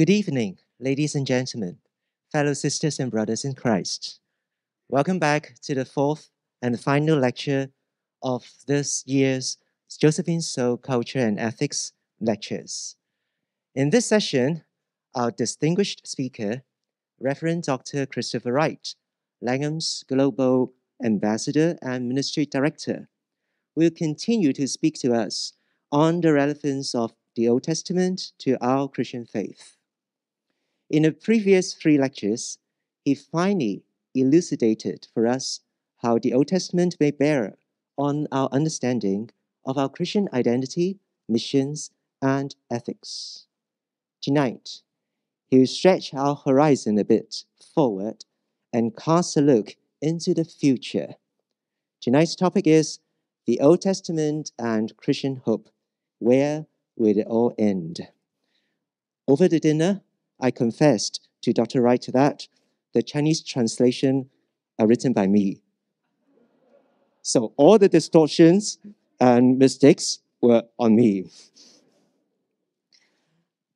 Good evening, ladies and gentlemen, fellow sisters and brothers in Christ. Welcome back to the fourth and final lecture of this year's Josephine So Culture and Ethics lectures. In this session, our distinguished speaker, Reverend Dr. Christopher Wright, Langham's Global Ambassador and Ministry Director, will continue to speak to us on the relevance of the Old Testament to our Christian faith. In the previous three lectures, he finally elucidated for us how the Old Testament may bear on our understanding of our Christian identity, missions, and ethics. Tonight, he will stretch our horizon a bit forward and cast a look into the future. Tonight's topic is the Old Testament and Christian hope. Where will it all end? Over the dinner, I confessed to Dr. Wright that the Chinese translation are written by me. So all the distortions and mistakes were on me.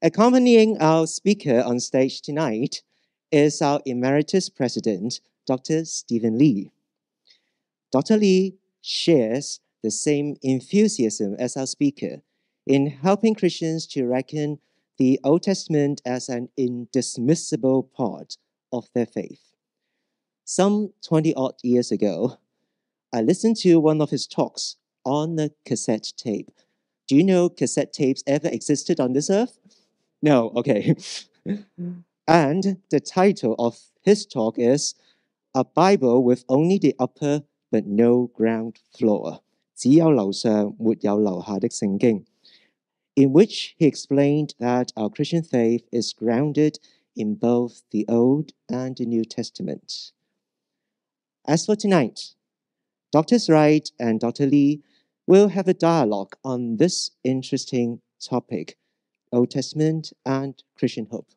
Accompanying our speaker on stage tonight is our Emeritus President, Dr. Stephen Lee. Dr. Lee shares the same enthusiasm as our speaker in helping Christians to reckon the Old Testament as an indismissible part of their faith. Some 20 odd years ago, I listened to one of his talks on a cassette tape. Do you know cassette tapes ever existed on this earth? No, okay. and the title of his talk is A Bible with Only the Upper but No Ground Floor. 只有楼上没有楼下的圣经 In which he explained that our Christian faith is grounded in both the Old and the New Testament. As for tonight, Drs. Wright and Dr. Lee will have a dialogue on this interesting topic Old Testament and Christian hope.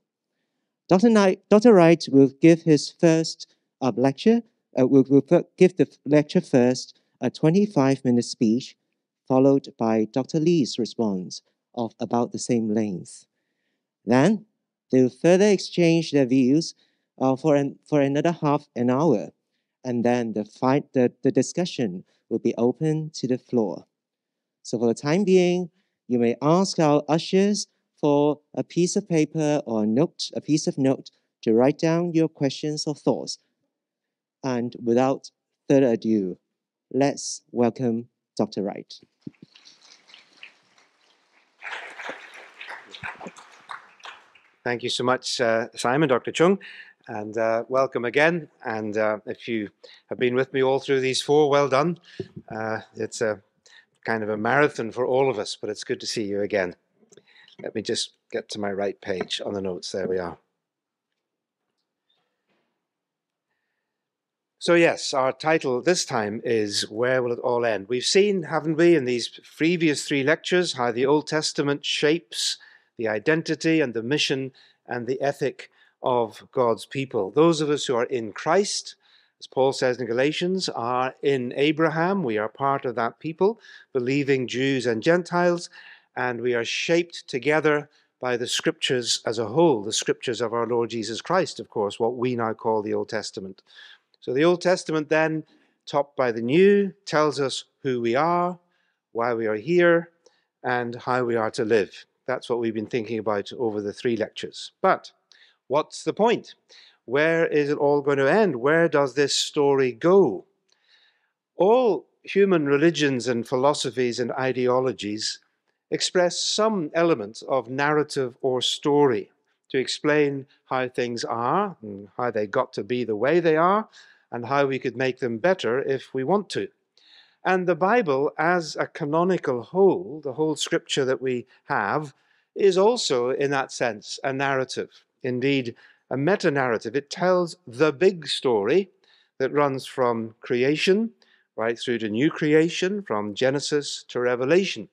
Dr. Knight, Dr. Wright will give his first uh, lecture, uh, will, will give the lecture first, a 25 minute speech, followed by Dr. Lee's response of about the same length. Then they will further exchange their views uh, for, an, for another half an hour, and then the, fight, the, the discussion will be open to the floor. So for the time being, you may ask our ushers for a piece of paper or a note, a piece of note to write down your questions or thoughts. And without further ado, let's welcome Dr. Wright. Thank you so much, uh, Simon, Dr. Chung, and uh, welcome again. And uh, if you have been with me all through these four, well done. Uh, it's a kind of a marathon for all of us, but it's good to see you again. Let me just get to my right page on the notes. There we are. So, yes, our title this time is Where Will It All End? We've seen, haven't we, in these previous three lectures, how the Old Testament shapes the identity and the mission and the ethic of God's people. Those of us who are in Christ, as Paul says in Galatians, are in Abraham. We are part of that people, believing Jews and Gentiles, and we are shaped together by the scriptures as a whole, the scriptures of our Lord Jesus Christ, of course, what we now call the Old Testament. So the Old Testament, then, topped by the New, tells us who we are, why we are here, and how we are to live. That's what we've been thinking about over the three lectures. But what's the point? Where is it all going to end? Where does this story go? All human religions and philosophies and ideologies express some element of narrative or story to explain how things are and how they got to be the way they are and how we could make them better if we want to. And the Bible, as a canonical whole, the whole scripture that we have, is also, in that sense, a narrative. Indeed, a meta narrative. It tells the big story that runs from creation right through to new creation, from Genesis to Revelation.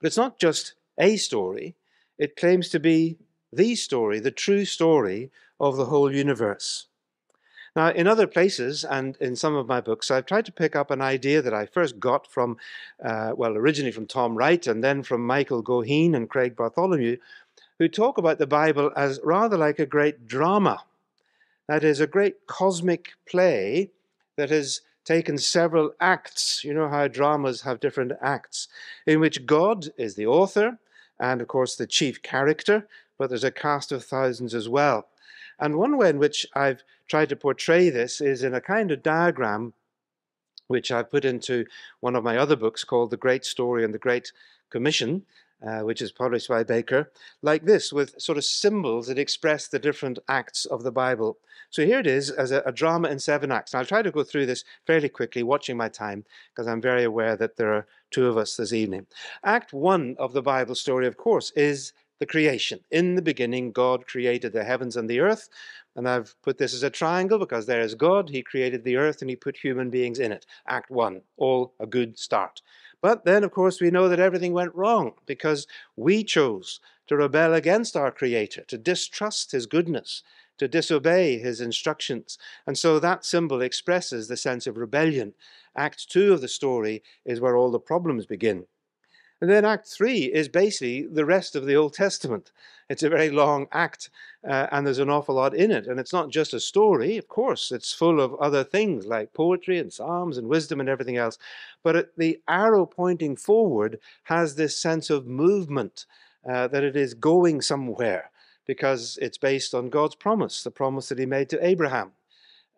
But it's not just a story, it claims to be the story, the true story of the whole universe. Now, in other places and in some of my books, I've tried to pick up an idea that I first got from, uh, well, originally from Tom Wright and then from Michael Goheen and Craig Bartholomew, who talk about the Bible as rather like a great drama. That is, a great cosmic play that has taken several acts. You know how dramas have different acts, in which God is the author and, of course, the chief character, but there's a cast of thousands as well. And one way in which I've tried to portray this is in a kind of diagram which I've put into one of my other books called The Great Story and the Great Commission, uh, which is published by Baker, like this, with sort of symbols that express the different acts of the Bible. So here it is as a, a drama in seven acts. And I'll try to go through this fairly quickly, watching my time, because I'm very aware that there are two of us this evening. Act one of the Bible story, of course, is the creation. In the beginning, God created the heavens and the earth. And I've put this as a triangle because there is God. He created the earth and he put human beings in it. Act one, all a good start. But then, of course, we know that everything went wrong because we chose to rebel against our Creator, to distrust His goodness, to disobey His instructions. And so that symbol expresses the sense of rebellion. Act two of the story is where all the problems begin. And then Act 3 is basically the rest of the Old Testament. It's a very long act, uh, and there's an awful lot in it. And it's not just a story, of course, it's full of other things like poetry and psalms and wisdom and everything else. But the arrow pointing forward has this sense of movement, uh, that it is going somewhere, because it's based on God's promise, the promise that He made to Abraham.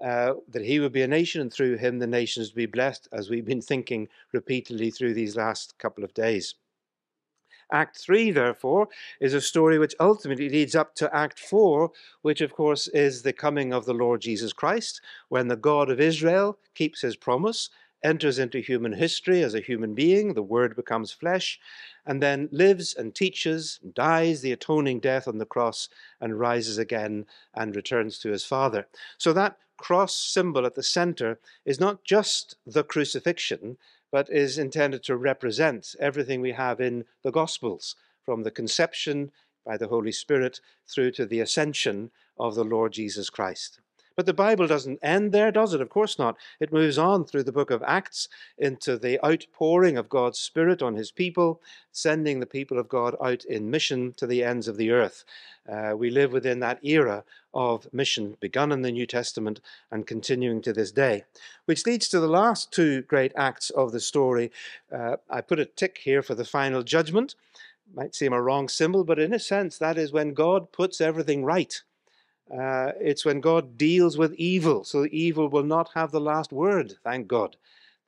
Uh, that he would be a nation, and through him the nations would be blessed, as we've been thinking repeatedly through these last couple of days. Act 3, therefore, is a story which ultimately leads up to Act 4, which, of course, is the coming of the Lord Jesus Christ, when the God of Israel keeps his promise, enters into human history as a human being, the Word becomes flesh, and then lives and teaches, dies the atoning death on the cross, and rises again and returns to his Father. So that cross symbol at the center is not just the crucifixion, but is intended to represent everything we have in the Gospels, from the conception by the Holy Spirit through to the ascension of the Lord Jesus Christ. But the Bible doesn't end there, does it? Of course not. It moves on through the book of Acts into the outpouring of God's Spirit on his people, sending the people of God out in mission to the ends of the earth. Uh, we live within that era of mission begun in the New Testament and continuing to this day. Which leads to the last two great acts of the story. Uh, I put a tick here for the final judgment. Might seem a wrong symbol, but in a sense, that is when God puts everything right. Uh, it's when God deals with evil, so evil will not have the last word, thank God.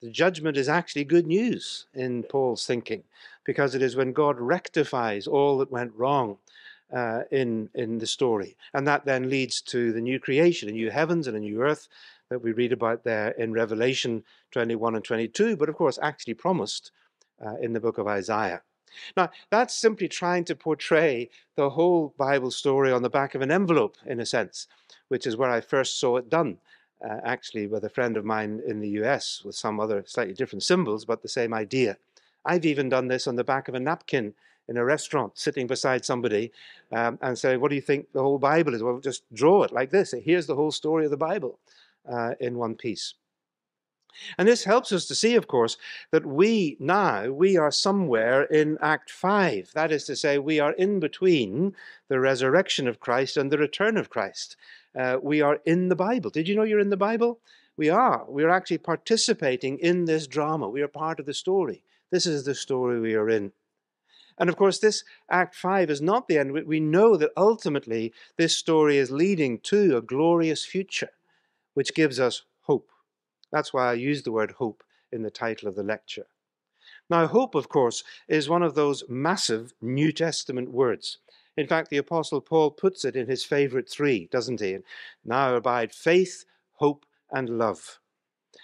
The judgment is actually good news in Paul's thinking, because it is when God rectifies all that went wrong uh, in, in the story. And that then leads to the new creation, a new heavens and a new earth that we read about there in Revelation 21 and 22, but of course actually promised uh, in the book of Isaiah. Now, that's simply trying to portray the whole Bible story on the back of an envelope, in a sense, which is where I first saw it done, uh, actually, with a friend of mine in the US with some other slightly different symbols, but the same idea. I've even done this on the back of a napkin in a restaurant, sitting beside somebody um, and saying, What do you think the whole Bible is? Well, just draw it like this. Here's the whole story of the Bible uh, in one piece. And this helps us to see, of course, that we now, we are somewhere in Act 5. That is to say, we are in between the resurrection of Christ and the return of Christ. Uh, we are in the Bible. Did you know you're in the Bible? We are. We are actually participating in this drama. We are part of the story. This is the story we are in. And of course, this Act 5 is not the end. We know that ultimately this story is leading to a glorious future, which gives us. That's why I use the word hope in the title of the lecture. Now, hope, of course, is one of those massive New Testament words. In fact, the Apostle Paul puts it in his favorite three, doesn't he? Now abide faith, hope, and love.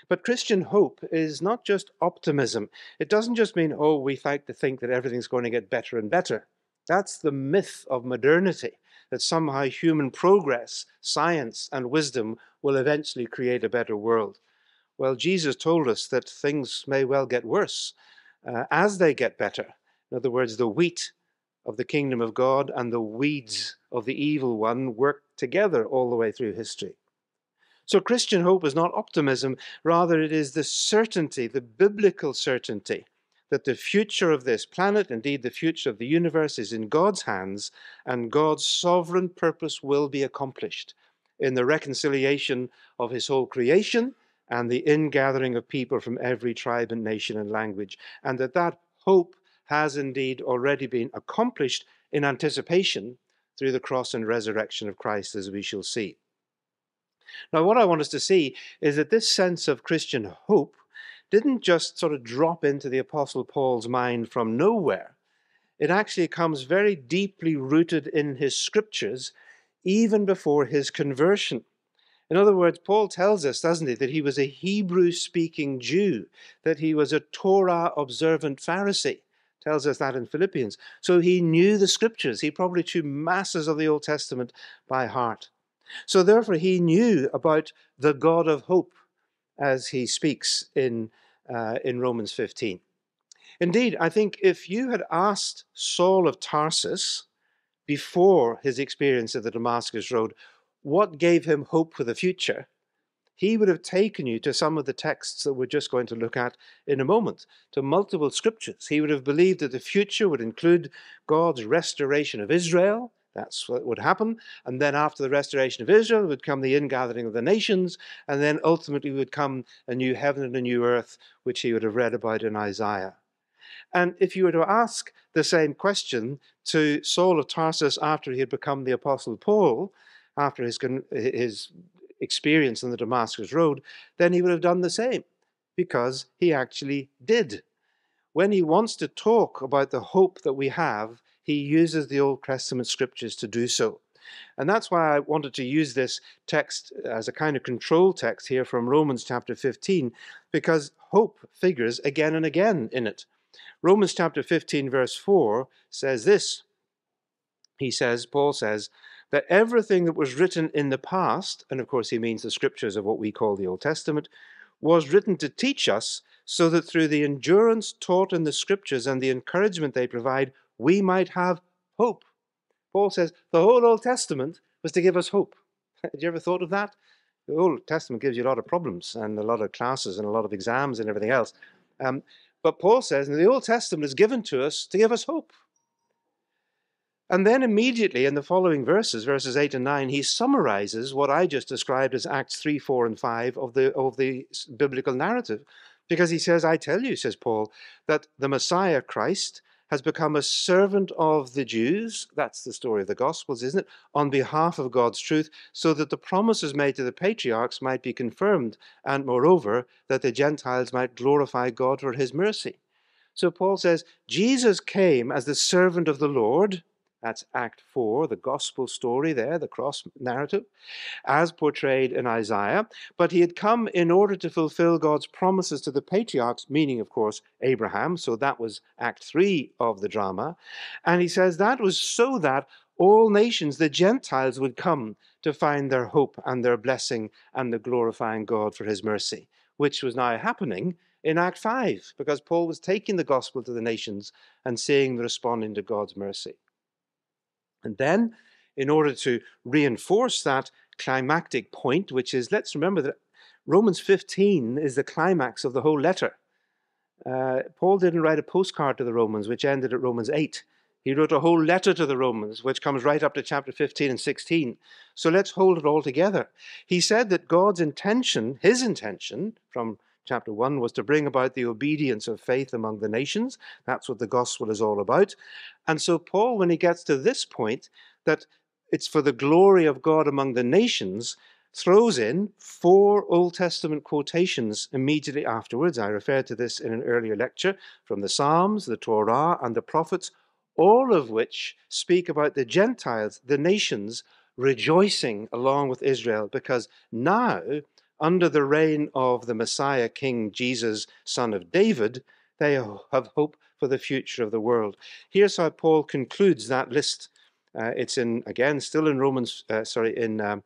But Christian hope is not just optimism. It doesn't just mean, oh, we like to think that everything's going to get better and better. That's the myth of modernity, that somehow human progress, science, and wisdom will eventually create a better world. Well, Jesus told us that things may well get worse uh, as they get better. In other words, the wheat of the kingdom of God and the weeds of the evil one work together all the way through history. So, Christian hope is not optimism, rather, it is the certainty, the biblical certainty, that the future of this planet, indeed the future of the universe, is in God's hands, and God's sovereign purpose will be accomplished in the reconciliation of his whole creation and the ingathering of people from every tribe and nation and language, and that that hope has indeed already been accomplished in anticipation through the cross and resurrection of Christ, as we shall see. Now, what I want us to see is that this sense of Christian hope didn't just sort of drop into the Apostle Paul's mind from nowhere. It actually comes very deeply rooted in his scriptures, even before his conversion. In other words, Paul tells us, doesn't he, that he was a Hebrew speaking Jew, that he was a Torah observant Pharisee. Tells us that in Philippians. So he knew the scriptures. He probably knew masses of the Old Testament by heart. So therefore, he knew about the God of hope as he speaks in, uh, in Romans 15. Indeed, I think if you had asked Saul of Tarsus before his experience of the Damascus Road, what gave him hope for the future, he would have taken you to some of the texts that we're just going to look at in a moment, to multiple scriptures. He would have believed that the future would include God's restoration of Israel. That's what would happen. And then after the restoration of Israel would come the ingathering of the nations. And then ultimately would come a new heaven and a new earth, which he would have read about in Isaiah. And if you were to ask the same question to Saul of Tarsus after he had become the Apostle Paul, after his, his experience on the Damascus Road, then he would have done the same because he actually did. When he wants to talk about the hope that we have, he uses the Old Testament scriptures to do so. And that's why I wanted to use this text as a kind of control text here from Romans chapter 15, because hope figures again and again in it. Romans chapter 15, verse 4 says this. He says, Paul says, that everything that was written in the past, and of course he means the scriptures of what we call the Old Testament, was written to teach us so that through the endurance taught in the scriptures and the encouragement they provide, we might have hope. Paul says the whole Old Testament was to give us hope. Had you ever thought of that? The Old Testament gives you a lot of problems and a lot of classes and a lot of exams and everything else. Um, but Paul says the Old Testament is given to us to give us hope. And then immediately in the following verses, verses 8 and 9, he summarizes what I just described as Acts 3, 4, and 5 of the, of the biblical narrative. Because he says, I tell you, says Paul, that the Messiah Christ has become a servant of the Jews. That's the story of the Gospels, isn't it? On behalf of God's truth, so that the promises made to the patriarchs might be confirmed, and moreover, that the Gentiles might glorify God for his mercy. So Paul says, Jesus came as the servant of the Lord that's Act 4, the gospel story there, the cross narrative, as portrayed in Isaiah. But he had come in order to fulfill God's promises to the patriarchs, meaning, of course, Abraham. So that was Act 3 of the drama. And he says that was so that all nations, the Gentiles, would come to find their hope and their blessing and the glorifying God for his mercy, which was now happening in Act 5, because Paul was taking the gospel to the nations and seeing them responding to God's mercy. And then, in order to reinforce that climactic point, which is, let's remember that Romans 15 is the climax of the whole letter. Uh, Paul didn't write a postcard to the Romans, which ended at Romans 8. He wrote a whole letter to the Romans, which comes right up to chapter 15 and 16. So let's hold it all together. He said that God's intention, his intention, from chapter 1 was to bring about the obedience of faith among the nations. That's what the gospel is all about. And so, Paul, when he gets to this point, that it's for the glory of God among the nations, throws in four Old Testament quotations immediately afterwards. I referred to this in an earlier lecture from the Psalms, the Torah, and the prophets, all of which speak about the Gentiles, the nations, rejoicing along with Israel, because now under the reign of the Messiah, King Jesus, son of David, they have hope for the future of the world. Here's how Paul concludes that list. Uh, it's in again, still in Romans, uh, sorry, in um,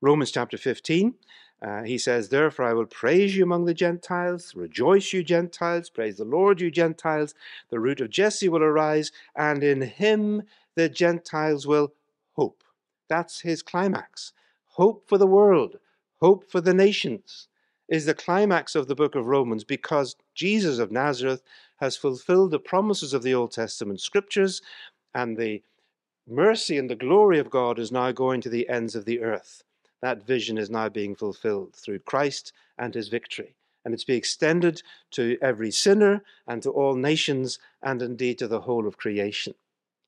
Romans chapter 15. Uh, he says, Therefore I will praise you among the Gentiles, rejoice, you Gentiles, praise the Lord, you Gentiles. The root of Jesse will arise, and in him the Gentiles will hope. That's his climax. Hope for the world, hope for the nations, is the climax of the book of Romans because Jesus of Nazareth has fulfilled the promises of the Old Testament scriptures, and the mercy and the glory of God is now going to the ends of the earth. That vision is now being fulfilled through Christ and his victory. And it's being extended to every sinner and to all nations and indeed to the whole of creation.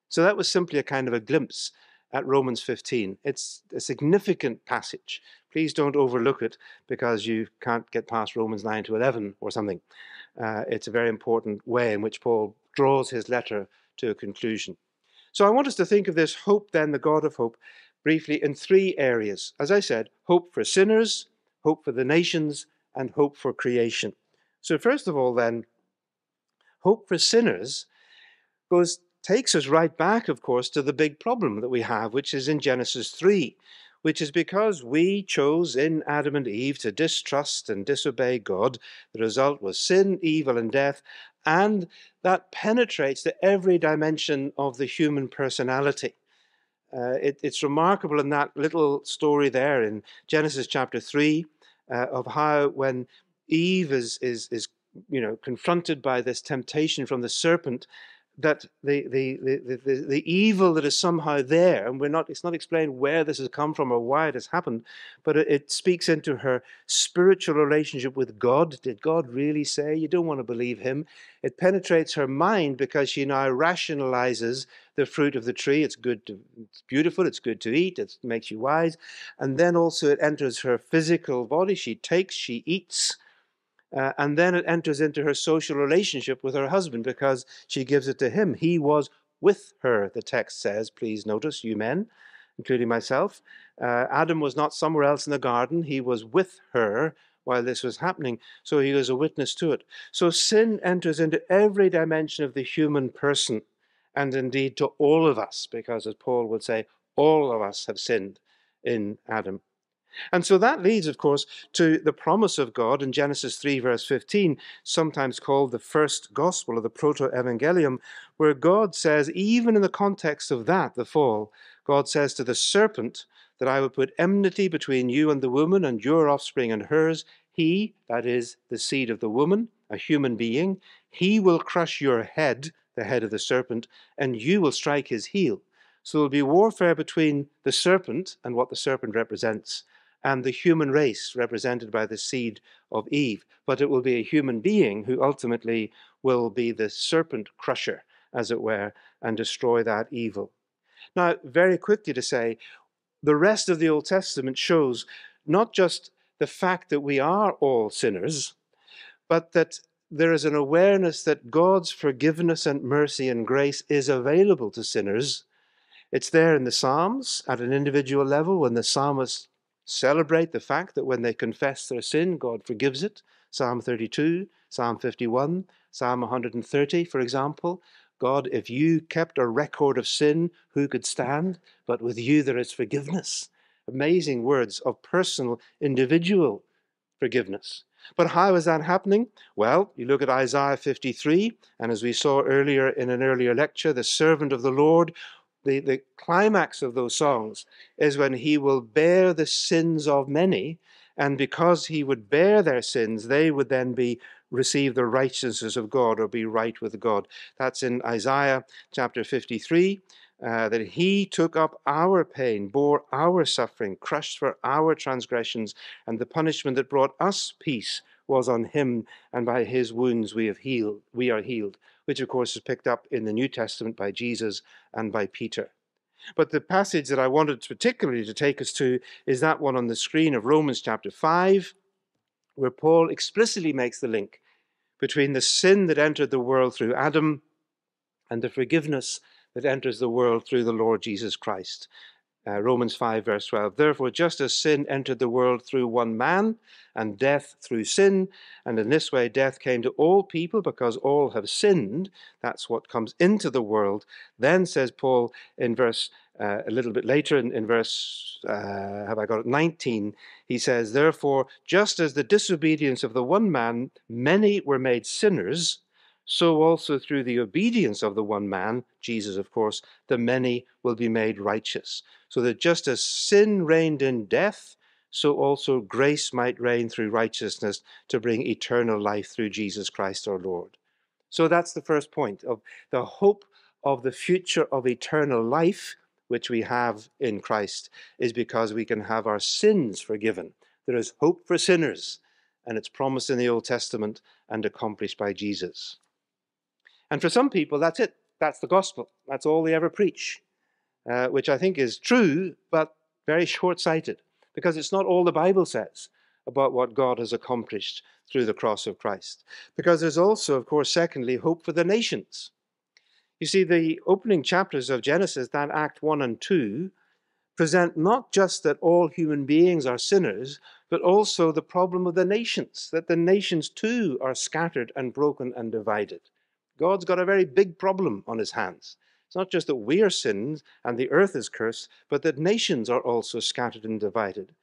So that was simply a kind of a glimpse at Romans 15. It's a significant passage. Please don't overlook it because you can't get past Romans 9 to 11 or something. Uh, it's a very important way in which Paul draws his letter to a conclusion. So I want us to think of this hope, then, the God of hope, briefly in three areas. As I said, hope for sinners, hope for the nations, and hope for creation. So, first of all, then, hope for sinners goes takes us right back, of course, to the big problem that we have, which is in Genesis 3, which is because we chose in Adam and Eve to distrust and disobey God. The result was sin, evil, and death, and that penetrates to every dimension of the human personality. Uh, it, it's remarkable in that little story there in Genesis chapter 3 uh, of how when Eve is, is, is you know, confronted by this temptation from the serpent, that the, the, the, the, the evil that is somehow there, and we're not, it's not explained where this has come from or why it has happened, but it, it speaks into her spiritual relationship with God. Did God really say? You don't want to believe him. It penetrates her mind because she now rationalizes the fruit of the tree. It's good to, it's beautiful, it's good to eat, it makes you wise. And then also it enters her physical body. She takes, she eats, uh, and then it enters into her social relationship with her husband because she gives it to him. He was with her, the text says. Please notice, you men, including myself. Uh, Adam was not somewhere else in the garden, he was with her while this was happening. So he was a witness to it. So sin enters into every dimension of the human person, and indeed to all of us, because as Paul would say, all of us have sinned in Adam. And so that leads, of course, to the promise of God in Genesis 3, verse 15, sometimes called the first gospel or the proto evangelium, where God says, even in the context of that, the fall, God says to the serpent, that I will put enmity between you and the woman, and your offspring and hers. He, that is the seed of the woman, a human being, he will crush your head, the head of the serpent, and you will strike his heel. So there will be warfare between the serpent and what the serpent represents and the human race represented by the seed of Eve. But it will be a human being who ultimately will be the serpent crusher, as it were, and destroy that evil. Now, very quickly to say, the rest of the Old Testament shows not just the fact that we are all sinners, but that there is an awareness that God's forgiveness and mercy and grace is available to sinners. It's there in the Psalms at an individual level when the psalmist celebrate the fact that when they confess their sin, God forgives it. Psalm 32, Psalm 51, Psalm 130, for example. God, if you kept a record of sin, who could stand? But with you there is forgiveness. Amazing words of personal, individual forgiveness. But how is that happening? Well, you look at Isaiah 53, and as we saw earlier in an earlier lecture, the servant of the Lord the, the climax of those songs is when he will bear the sins of many, and because he would bear their sins, they would then be receive the righteousness of God or be right with God. That's in Isaiah chapter 53. Uh, that he took up our pain, bore our suffering, crushed for our transgressions, and the punishment that brought us peace was on him, and by his wounds we have healed, we are healed which of course is picked up in the New Testament by Jesus and by Peter. But the passage that I wanted particularly to take us to is that one on the screen of Romans chapter 5, where Paul explicitly makes the link between the sin that entered the world through Adam and the forgiveness that enters the world through the Lord Jesus Christ. Uh, Romans 5, verse 12. Therefore, just as sin entered the world through one man, and death through sin, and in this way death came to all people because all have sinned, that's what comes into the world. Then, says Paul in verse uh, a little bit later, in, in verse, uh, have I got it, 19, he says, Therefore, just as the disobedience of the one man, many were made sinners so also through the obedience of the one man, Jesus, of course, the many will be made righteous. So that just as sin reigned in death, so also grace might reign through righteousness to bring eternal life through Jesus Christ our Lord. So that's the first point of the hope of the future of eternal life, which we have in Christ, is because we can have our sins forgiven. There is hope for sinners, and it's promised in the Old Testament and accomplished by Jesus. And for some people, that's it. That's the gospel. That's all they ever preach, uh, which I think is true, but very short sighted, because it's not all the Bible says about what God has accomplished through the cross of Christ. Because there's also, of course, secondly, hope for the nations. You see, the opening chapters of Genesis, that Act 1 and 2, present not just that all human beings are sinners, but also the problem of the nations, that the nations too are scattered and broken and divided. God's got a very big problem on his hands. It's not just that we are sinned and the earth is cursed, but that nations are also scattered and divided.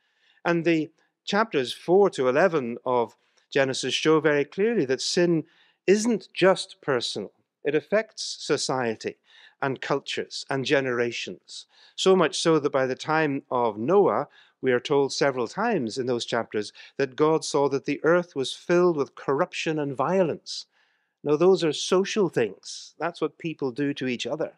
And the chapters 4 to 11 of Genesis show very clearly that sin isn't just personal, it affects society and cultures and generations. So much so that by the time of Noah, we are told several times in those chapters that God saw that the earth was filled with corruption and violence. Now, those are social things. That's what people do to each other.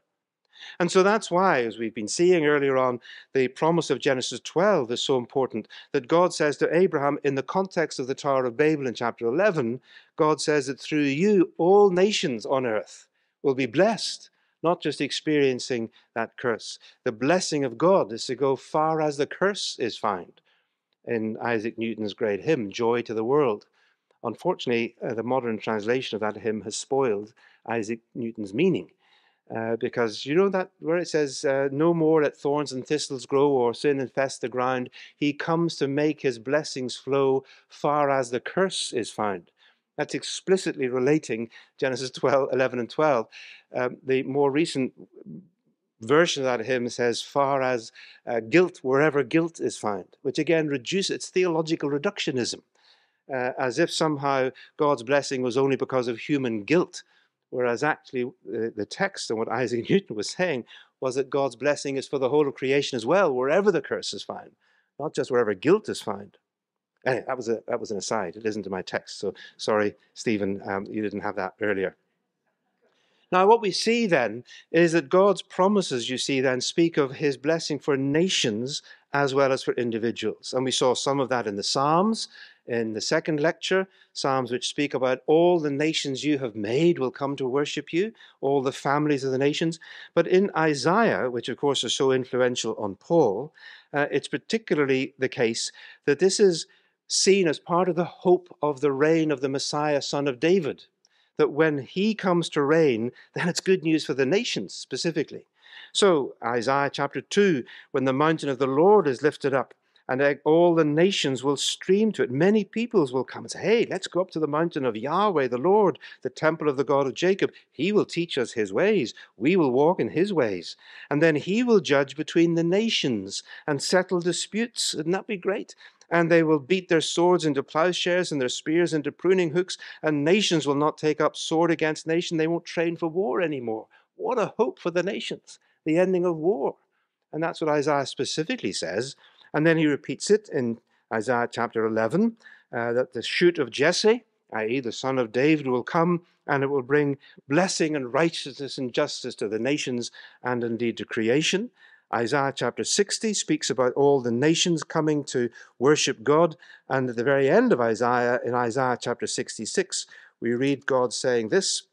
And so that's why, as we've been seeing earlier on, the promise of Genesis 12 is so important that God says to Abraham, in the context of the Tower of Babel in chapter 11, God says that through you, all nations on earth will be blessed, not just experiencing that curse. The blessing of God is to go far as the curse is found. In Isaac Newton's great hymn, Joy to the World. Unfortunately, uh, the modern translation of that hymn has spoiled Isaac Newton's meaning. Uh, because you know that where it says, uh, No more let thorns and thistles grow or sin infest the ground, he comes to make his blessings flow far as the curse is found. That's explicitly relating Genesis 12, 11, and 12. Um, the more recent version of that hymn says, far as uh, guilt, wherever guilt is found, which again reduces its theological reductionism, uh, as if somehow God's blessing was only because of human guilt Whereas actually, the, the text and what Isaac Newton was saying was that God's blessing is for the whole of creation as well, wherever the curse is found, not just wherever guilt is found. Anyway, that was, a, that was an aside. It isn't in my text. So sorry, Stephen, um, you didn't have that earlier. Now, what we see then is that God's promises, you see, then speak of his blessing for nations as well as for individuals. And we saw some of that in the Psalms in the second lecture, Psalms which speak about all the nations you have made will come to worship you, all the families of the nations. But in Isaiah, which of course is so influential on Paul, uh, it's particularly the case that this is seen as part of the hope of the reign of the Messiah, son of David. That when he comes to reign, then it's good news for the nations specifically. So, Isaiah chapter 2, when the mountain of the Lord is lifted up, and all the nations will stream to it. Many peoples will come and say, Hey, let's go up to the mountain of Yahweh, the Lord, the temple of the God of Jacob. He will teach us his ways. We will walk in his ways. And then he will judge between the nations and settle disputes. Wouldn't that be great? And they will beat their swords into plowshares and their spears into pruning hooks, and nations will not take up sword against nation. They won't train for war anymore. What a hope for the nations, the ending of war. And that's what Isaiah specifically says and then he repeats it in Isaiah chapter 11 uh, that the shoot of Jesse, i.e., the son of David, will come and it will bring blessing and righteousness and justice to the nations and indeed to creation. Isaiah chapter 60 speaks about all the nations coming to worship God. And at the very end of Isaiah, in Isaiah chapter 66, we read God saying this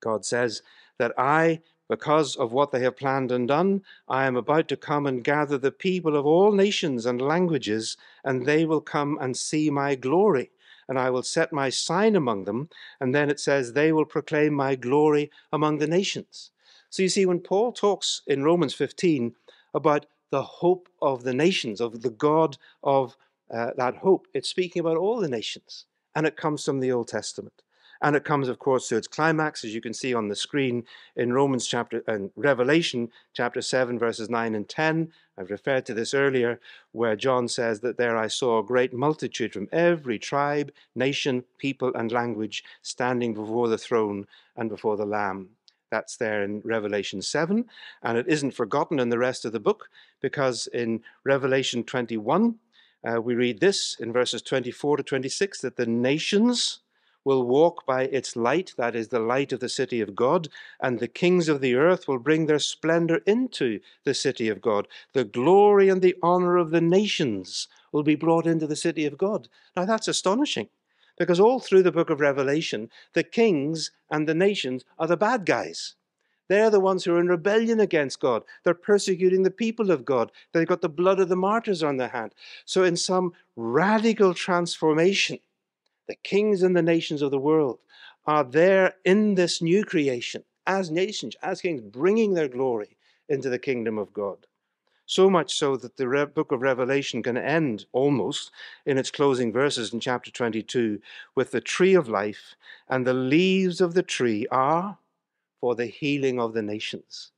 God says, That I because of what they have planned and done, I am about to come and gather the people of all nations and languages, and they will come and see my glory. And I will set my sign among them. And then it says, they will proclaim my glory among the nations. So you see, when Paul talks in Romans 15 about the hope of the nations, of the God of uh, that hope, it's speaking about all the nations. And it comes from the Old Testament. And it comes, of course, to its climax, as you can see on the screen in Romans chapter and Revelation chapter 7, verses 9 and 10. I've referred to this earlier, where John says that there I saw a great multitude from every tribe, nation, people, and language standing before the throne and before the Lamb. That's there in Revelation 7. And it isn't forgotten in the rest of the book, because in Revelation 21, uh, we read this in verses 24 to 26 that the nations will walk by its light, that is, the light of the city of God, and the kings of the earth will bring their splendor into the city of God. The glory and the honor of the nations will be brought into the city of God. Now, that's astonishing. Because all through the book of Revelation, the kings and the nations are the bad guys. They're the ones who are in rebellion against God. They're persecuting the people of God. They've got the blood of the martyrs on their hand. So, in some radical transformation, the kings and the nations of the world are there in this new creation as nations, as kings, bringing their glory into the kingdom of God. So much so that the book of Revelation can end almost in its closing verses in chapter 22 with the tree of life, and the leaves of the tree are for the healing of the nations.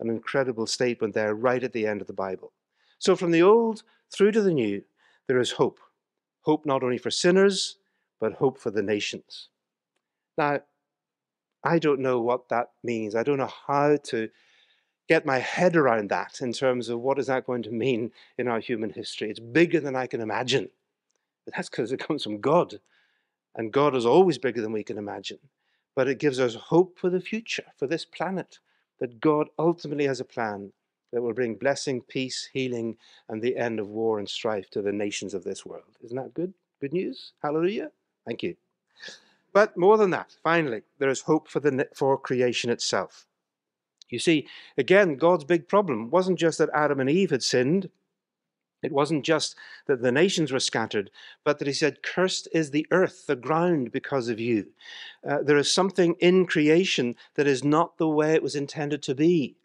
An incredible statement there, right at the end of the Bible. So, from the old through to the new, there is hope. Hope not only for sinners, but hope for the nations. Now, I don't know what that means. I don't know how to get my head around that in terms of what is that going to mean in our human history. It's bigger than I can imagine. But that's because it comes from God. And God is always bigger than we can imagine. But it gives us hope for the future, for this planet, that God ultimately has a plan that will bring blessing, peace, healing, and the end of war and strife to the nations of this world. Isn't that good? Good news? Hallelujah. Thank you. But more than that, finally, there is hope for, the, for creation itself. You see, again, God's big problem wasn't just that Adam and Eve had sinned. It wasn't just that the nations were scattered, but that he said, Cursed is the earth, the ground, because of you. Uh, there is something in creation that is not the way it was intended to be.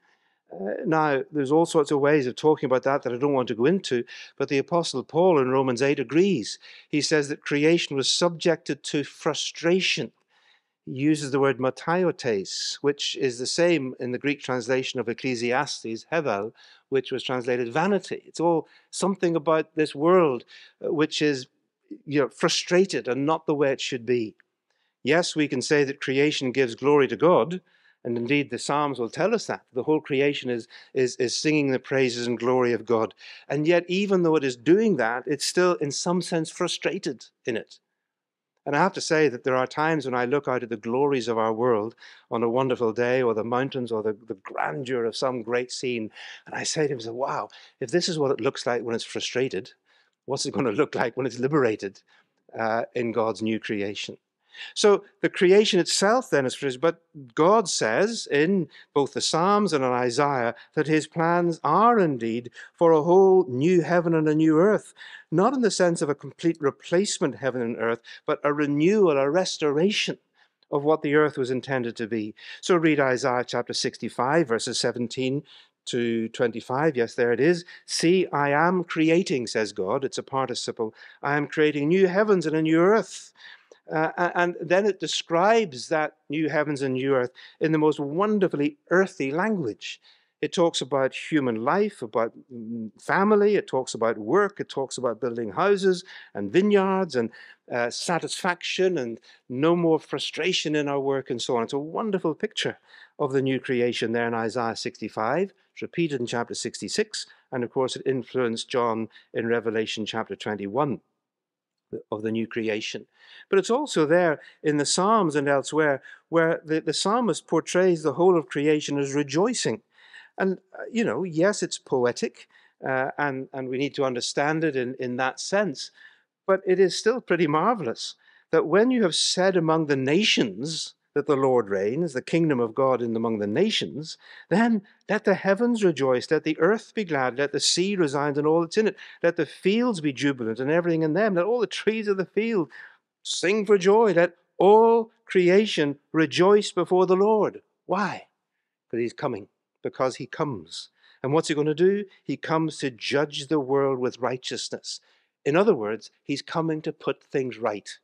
Uh, now, there's all sorts of ways of talking about that that I don't want to go into, but the Apostle Paul in Romans 8 agrees. He says that creation was subjected to frustration He uses the word mataiotes, which is the same in the Greek translation of Ecclesiastes, hevel, which was translated vanity. It's all something about this world uh, which is you know, frustrated and not the way it should be. Yes, we can say that creation gives glory to God, and indeed the Psalms will tell us that. The whole creation is, is, is singing the praises and glory of God. And yet, even though it is doing that, it's still in some sense frustrated in it. And I have to say that there are times when I look out at the glories of our world on a wonderful day, or the mountains, or the, the grandeur of some great scene, and I say to myself, wow, if this is what it looks like when it's frustrated, what's it going to look like when it's liberated uh, in God's new creation? So the creation itself then is finished, but God says in both the Psalms and in Isaiah that his plans are indeed for a whole new heaven and a new earth, not in the sense of a complete replacement heaven and earth, but a renewal, a restoration of what the earth was intended to be. So read Isaiah chapter 65, verses 17 to 25. Yes, there it is. See, I am creating, says God. It's a participle. I am creating new heavens and a new earth. Uh, and then it describes that new heavens and new earth in the most wonderfully earthy language. It talks about human life, about family, it talks about work, it talks about building houses and vineyards and uh, satisfaction and no more frustration in our work and so on. It's a wonderful picture of the new creation there in Isaiah 65. It's repeated in chapter 66, and of course, it influenced John in Revelation chapter 21 of the new creation. But it's also there in the Psalms and elsewhere where the, the psalmist portrays the whole of creation as rejoicing. And, uh, you know, yes, it's poetic, uh, and, and we need to understand it in, in that sense, but it is still pretty marvelous that when you have said among the nations, that the Lord reigns, the kingdom of God in among the nations, then let the heavens rejoice, let the earth be glad, let the sea resound and all that's in it, let the fields be jubilant and everything in them, let all the trees of the field sing for joy, let all creation rejoice before the Lord. Why? Because he's coming, because he comes. And what's he going to do? He comes to judge the world with righteousness. In other words, he's coming to put things right.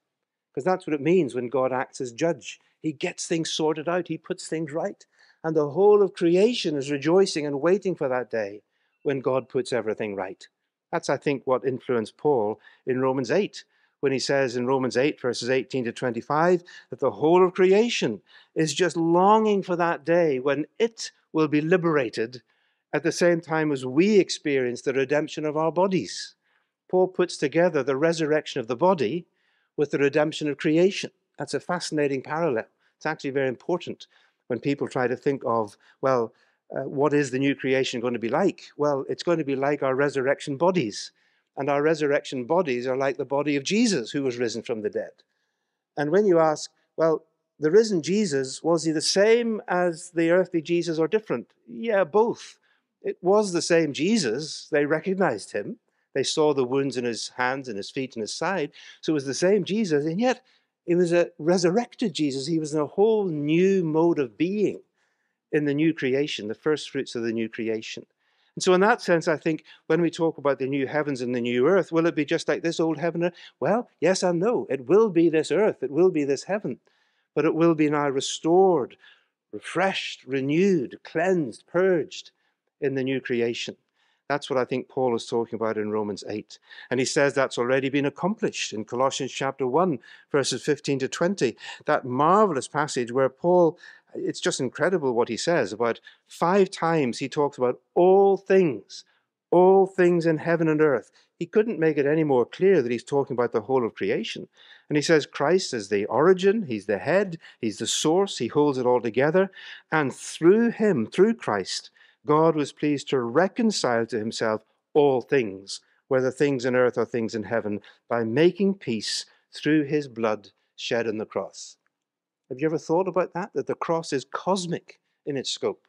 Because that's what it means when God acts as judge. He gets things sorted out, He puts things right. And the whole of creation is rejoicing and waiting for that day when God puts everything right. That's, I think, what influenced Paul in Romans 8, when he says in Romans 8, verses 18 to 25, that the whole of creation is just longing for that day when it will be liberated at the same time as we experience the redemption of our bodies. Paul puts together the resurrection of the body with the redemption of creation. That's a fascinating parallel. It's actually very important when people try to think of, well, uh, what is the new creation going to be like? Well, it's going to be like our resurrection bodies. And our resurrection bodies are like the body of Jesus who was risen from the dead. And when you ask, well, the risen Jesus, was he the same as the earthly Jesus or different? Yeah, both. It was the same Jesus. They recognized him. They saw the wounds in his hands and his feet and his side. So it was the same Jesus. And yet, it was a resurrected Jesus. He was in a whole new mode of being in the new creation, the first fruits of the new creation. And so, in that sense, I think when we talk about the new heavens and the new earth, will it be just like this old heaven? Well, yes and no. It will be this earth, it will be this heaven, but it will be now restored, refreshed, renewed, cleansed, purged in the new creation. That's what I think Paul is talking about in Romans 8. And he says that's already been accomplished in Colossians chapter 1, verses 15 to 20. That marvelous passage where Paul, it's just incredible what he says. About five times he talks about all things, all things in heaven and earth. He couldn't make it any more clear that he's talking about the whole of creation. And he says Christ is the origin, he's the head, he's the source, he holds it all together. And through him, through Christ, God was pleased to reconcile to himself all things, whether things in earth or things in heaven, by making peace through his blood shed on the cross. Have you ever thought about that? That the cross is cosmic in its scope.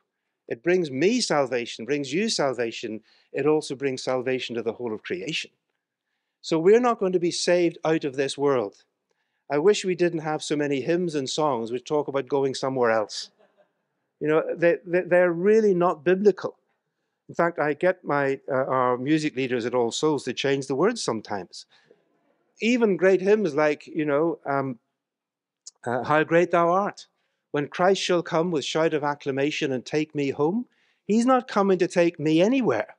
It brings me salvation, brings you salvation. It also brings salvation to the whole of creation. So we're not going to be saved out of this world. I wish we didn't have so many hymns and songs which talk about going somewhere else. You know, they, they, are really not biblical. In fact, I get my uh, our music leaders at All Souls to change the words sometimes. Even great hymns like, you know, um, uh, How Great Thou Art. When Christ shall come with shout of acclamation and take me home, he's not coming to take me anywhere.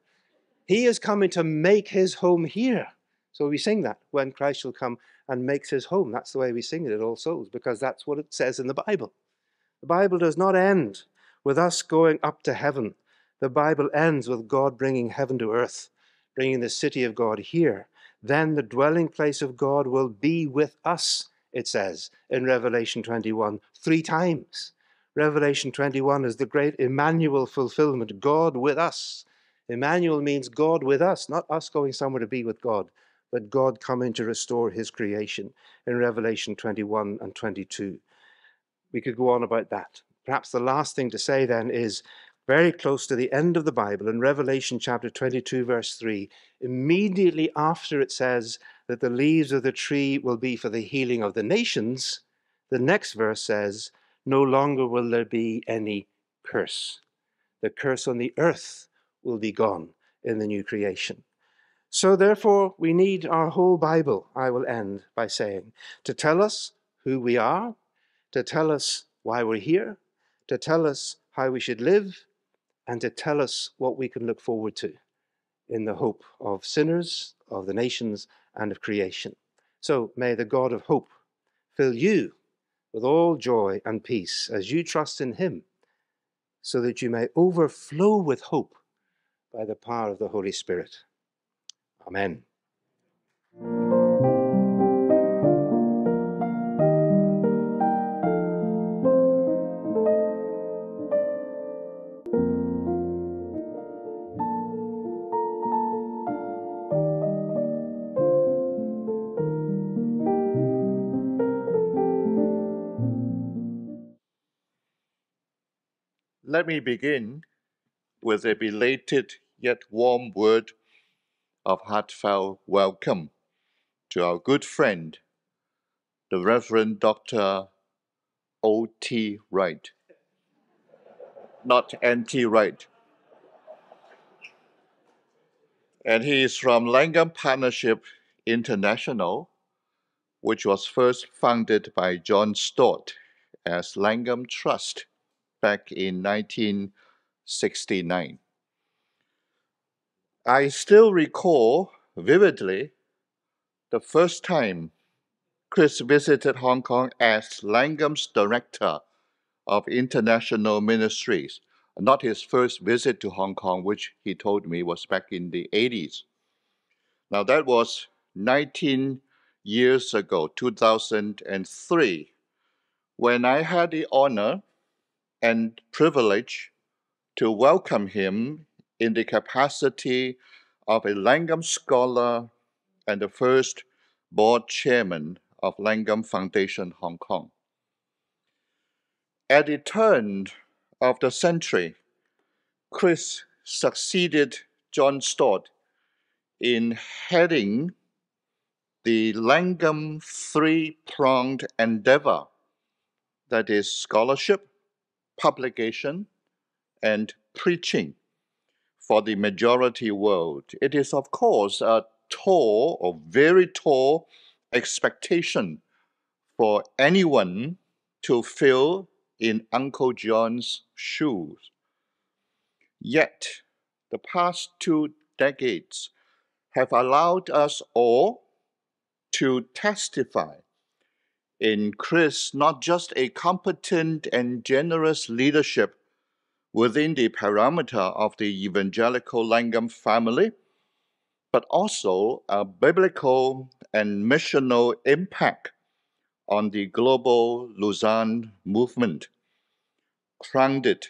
He is coming to make his home here. So we sing that when Christ shall come and makes his home. That's the way we sing it at All Souls, because that's what it says in the Bible. The Bible does not end with us going up to heaven. The Bible ends with God bringing heaven to earth, bringing the city of God here. Then the dwelling place of God will be with us, it says in Revelation 21, three times. Revelation 21 is the great Emmanuel fulfillment, God with us. Emmanuel means God with us, not us going somewhere to be with God, but God coming to restore his creation in Revelation 21 and 22. We could go on about that. Perhaps the last thing to say then is very close to the end of the Bible in Revelation chapter 22, verse 3, immediately after it says that the leaves of the tree will be for the healing of the nations, the next verse says, No longer will there be any curse. The curse on the earth will be gone in the new creation. So, therefore, we need our whole Bible, I will end by saying, to tell us who we are, to tell us why we're here, to tell us how we should live, and to tell us what we can look forward to in the hope of sinners, of the nations, and of creation. So may the God of hope fill you with all joy and peace as you trust in him, so that you may overflow with hope by the power of the Holy Spirit. Amen. Let me begin with a belated yet warm word of heartfelt welcome to our good friend, the Reverend Dr. O.T. Wright, not N.T. Wright. And he is from Langham Partnership International, which was first founded by John Stott as Langham Trust back in 1969. I still recall vividly the first time Chris visited Hong Kong as Langham's director of international ministries. Not his first visit to Hong Kong, which he told me was back in the 80s. Now, that was 19 years ago, 2003, when I had the honor and privilege to welcome him in the capacity of a Langham Scholar and the first board chairman of Langham Foundation Hong Kong. At the turn of the century, Chris succeeded John Stott in heading the Langham three pronged endeavor that is, scholarship, publication, and preaching for the majority world. It is, of course, a tall or very tall expectation for anyone to fill in Uncle John's shoes. Yet, the past two decades have allowed us all to testify in Chris not just a competent and generous leadership within the parameter of the evangelical Langham family, but also a biblical and missional impact on the global Lausanne movement, grounded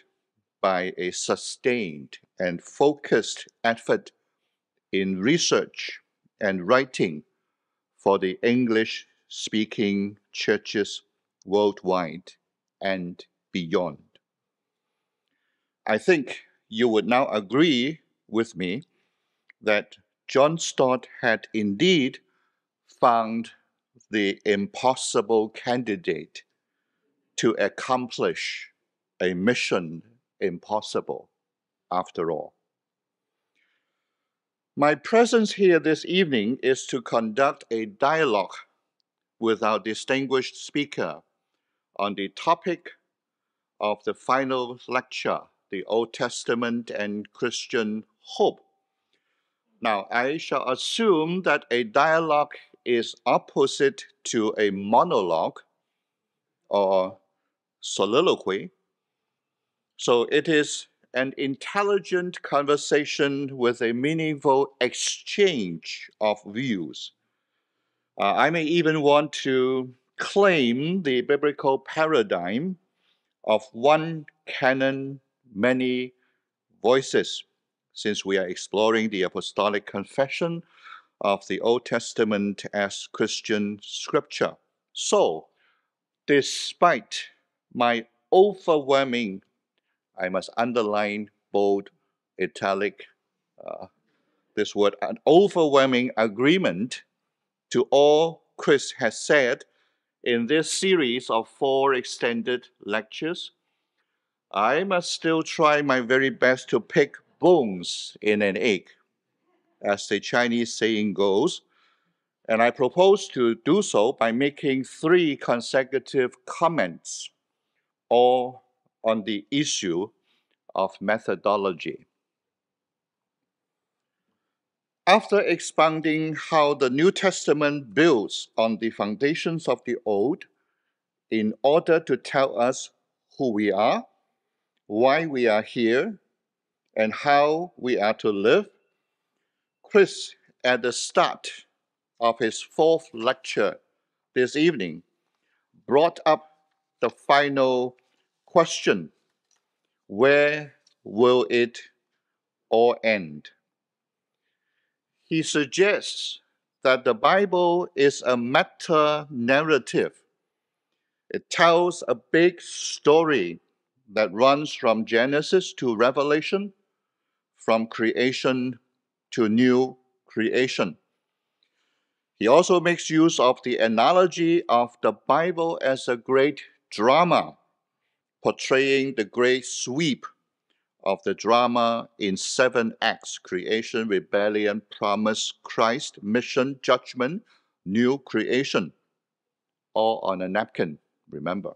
by a sustained and focused effort in research and writing for the English speaking churches worldwide and beyond. I think you would now agree with me that John Stott had indeed found the impossible candidate to accomplish a mission impossible after all. My presence here this evening is to conduct a dialogue with our distinguished speaker on the topic of the final lecture, the Old Testament and Christian Hope. Now, I shall assume that a dialogue is opposite to a monologue or soliloquy. So it is an intelligent conversation with a meaningful exchange of views. Uh, I may even want to claim the biblical paradigm of one canon, many voices, since we are exploring the apostolic confession of the Old Testament as Christian scripture. So, despite my overwhelming I must underline, bold, italic, uh, this word, an overwhelming agreement to all Chris has said in this series of four extended lectures. I must still try my very best to pick bones in an egg, as the Chinese saying goes. And I propose to do so by making three consecutive comments, all on the issue of methodology. After expounding how the New Testament builds on the foundations of the Old in order to tell us who we are, why we are here, and how we are to live, Chris, at the start of his fourth lecture this evening, brought up the final question where will it all end? He suggests that the Bible is a meta narrative. It tells a big story that runs from Genesis to Revelation, from creation to new creation. He also makes use of the analogy of the Bible as a great drama portraying the great sweep of the drama in seven acts creation, rebellion, promise, Christ, mission, judgment, new creation, all on a napkin, remember.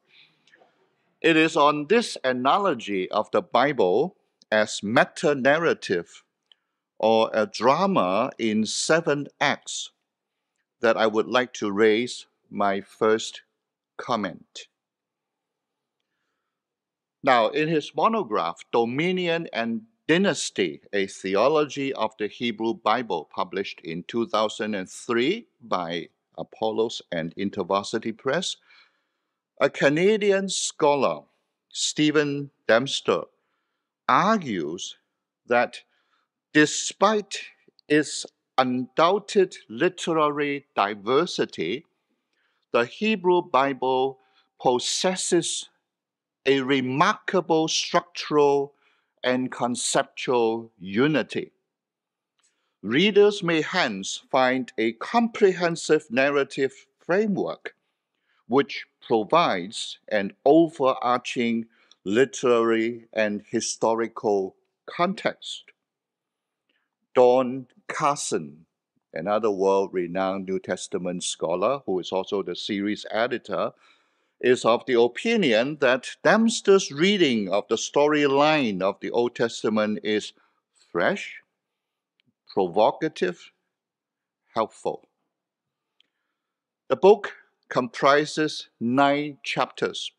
It is on this analogy of the Bible as meta narrative or a drama in seven acts that I would like to raise my first comment. Now, in his monograph, Dominion and Dynasty, a theology of the Hebrew Bible, published in 2003 by Apollos and InterVarsity Press, A Canadian scholar, Stephen Dempster, argues that despite its undoubted literary diversity, the Hebrew Bible possesses a remarkable structural and conceptual unity. Readers may hence find a comprehensive narrative framework which provides an overarching literary and historical context. Don Carson, another world renowned New Testament scholar who is also the series editor, is of the opinion that Dempster's reading of the storyline of the Old Testament is fresh, provocative, helpful. The book comprises nine chapters.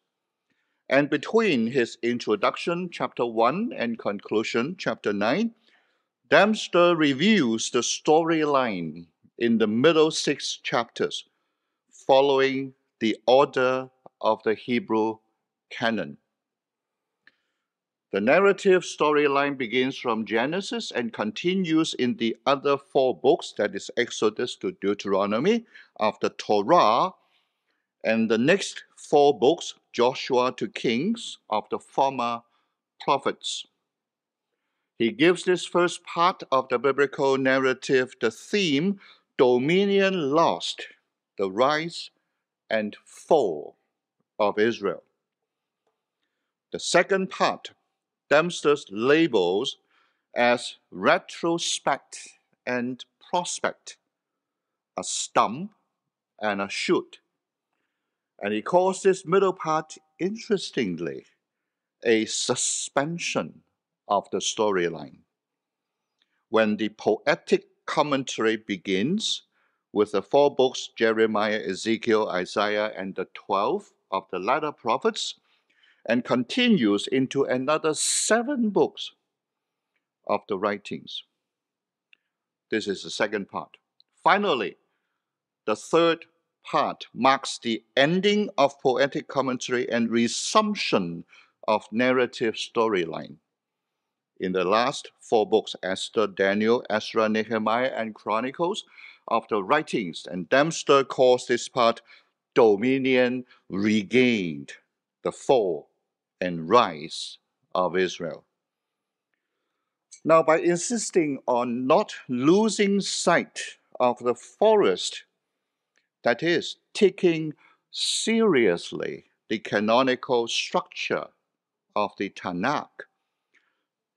And between his introduction, chapter 1, and conclusion, chapter 9, Dempster reviews the storyline in the middle six chapters, following the order of the Hebrew canon. The narrative storyline begins from Genesis and continues in the other four books, that is Exodus to Deuteronomy, after Torah, and the next four books, Joshua to Kings, of the former prophets. He gives this first part of the biblical narrative the theme Dominion Lost, the Rise and Fall of Israel. The second part, Dempster's labels as retrospect and prospect, a stump and a shoot. And he calls this middle part, interestingly, a suspension of the storyline. When the poetic commentary begins with the four books Jeremiah, Ezekiel, Isaiah, and the 12 of the latter prophets, and continues into another seven books of the writings. This is the second part. Finally, the third part marks the ending of poetic commentary and resumption of narrative storyline. In the last four books, Esther, Daniel, Ezra, Nehemiah, and Chronicles, of the writings, and Dempster calls this part dominion regained, the fall and rise of Israel. Now, by insisting on not losing sight of the forest, that is, taking seriously the canonical structure of the Tanakh,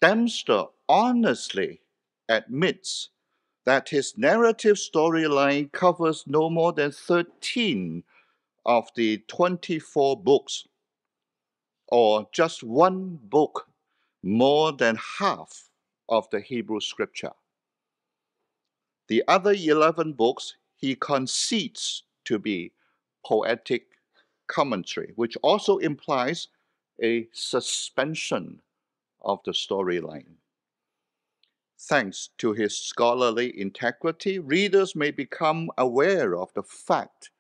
Dempster honestly admits that his narrative storyline covers no more than 13 of the 24 books, or just one book more than half of the Hebrew scripture. The other 11 books he concedes to be poetic commentary, which also implies a suspension of the storyline. Thanks to his scholarly integrity, readers may become aware of the fact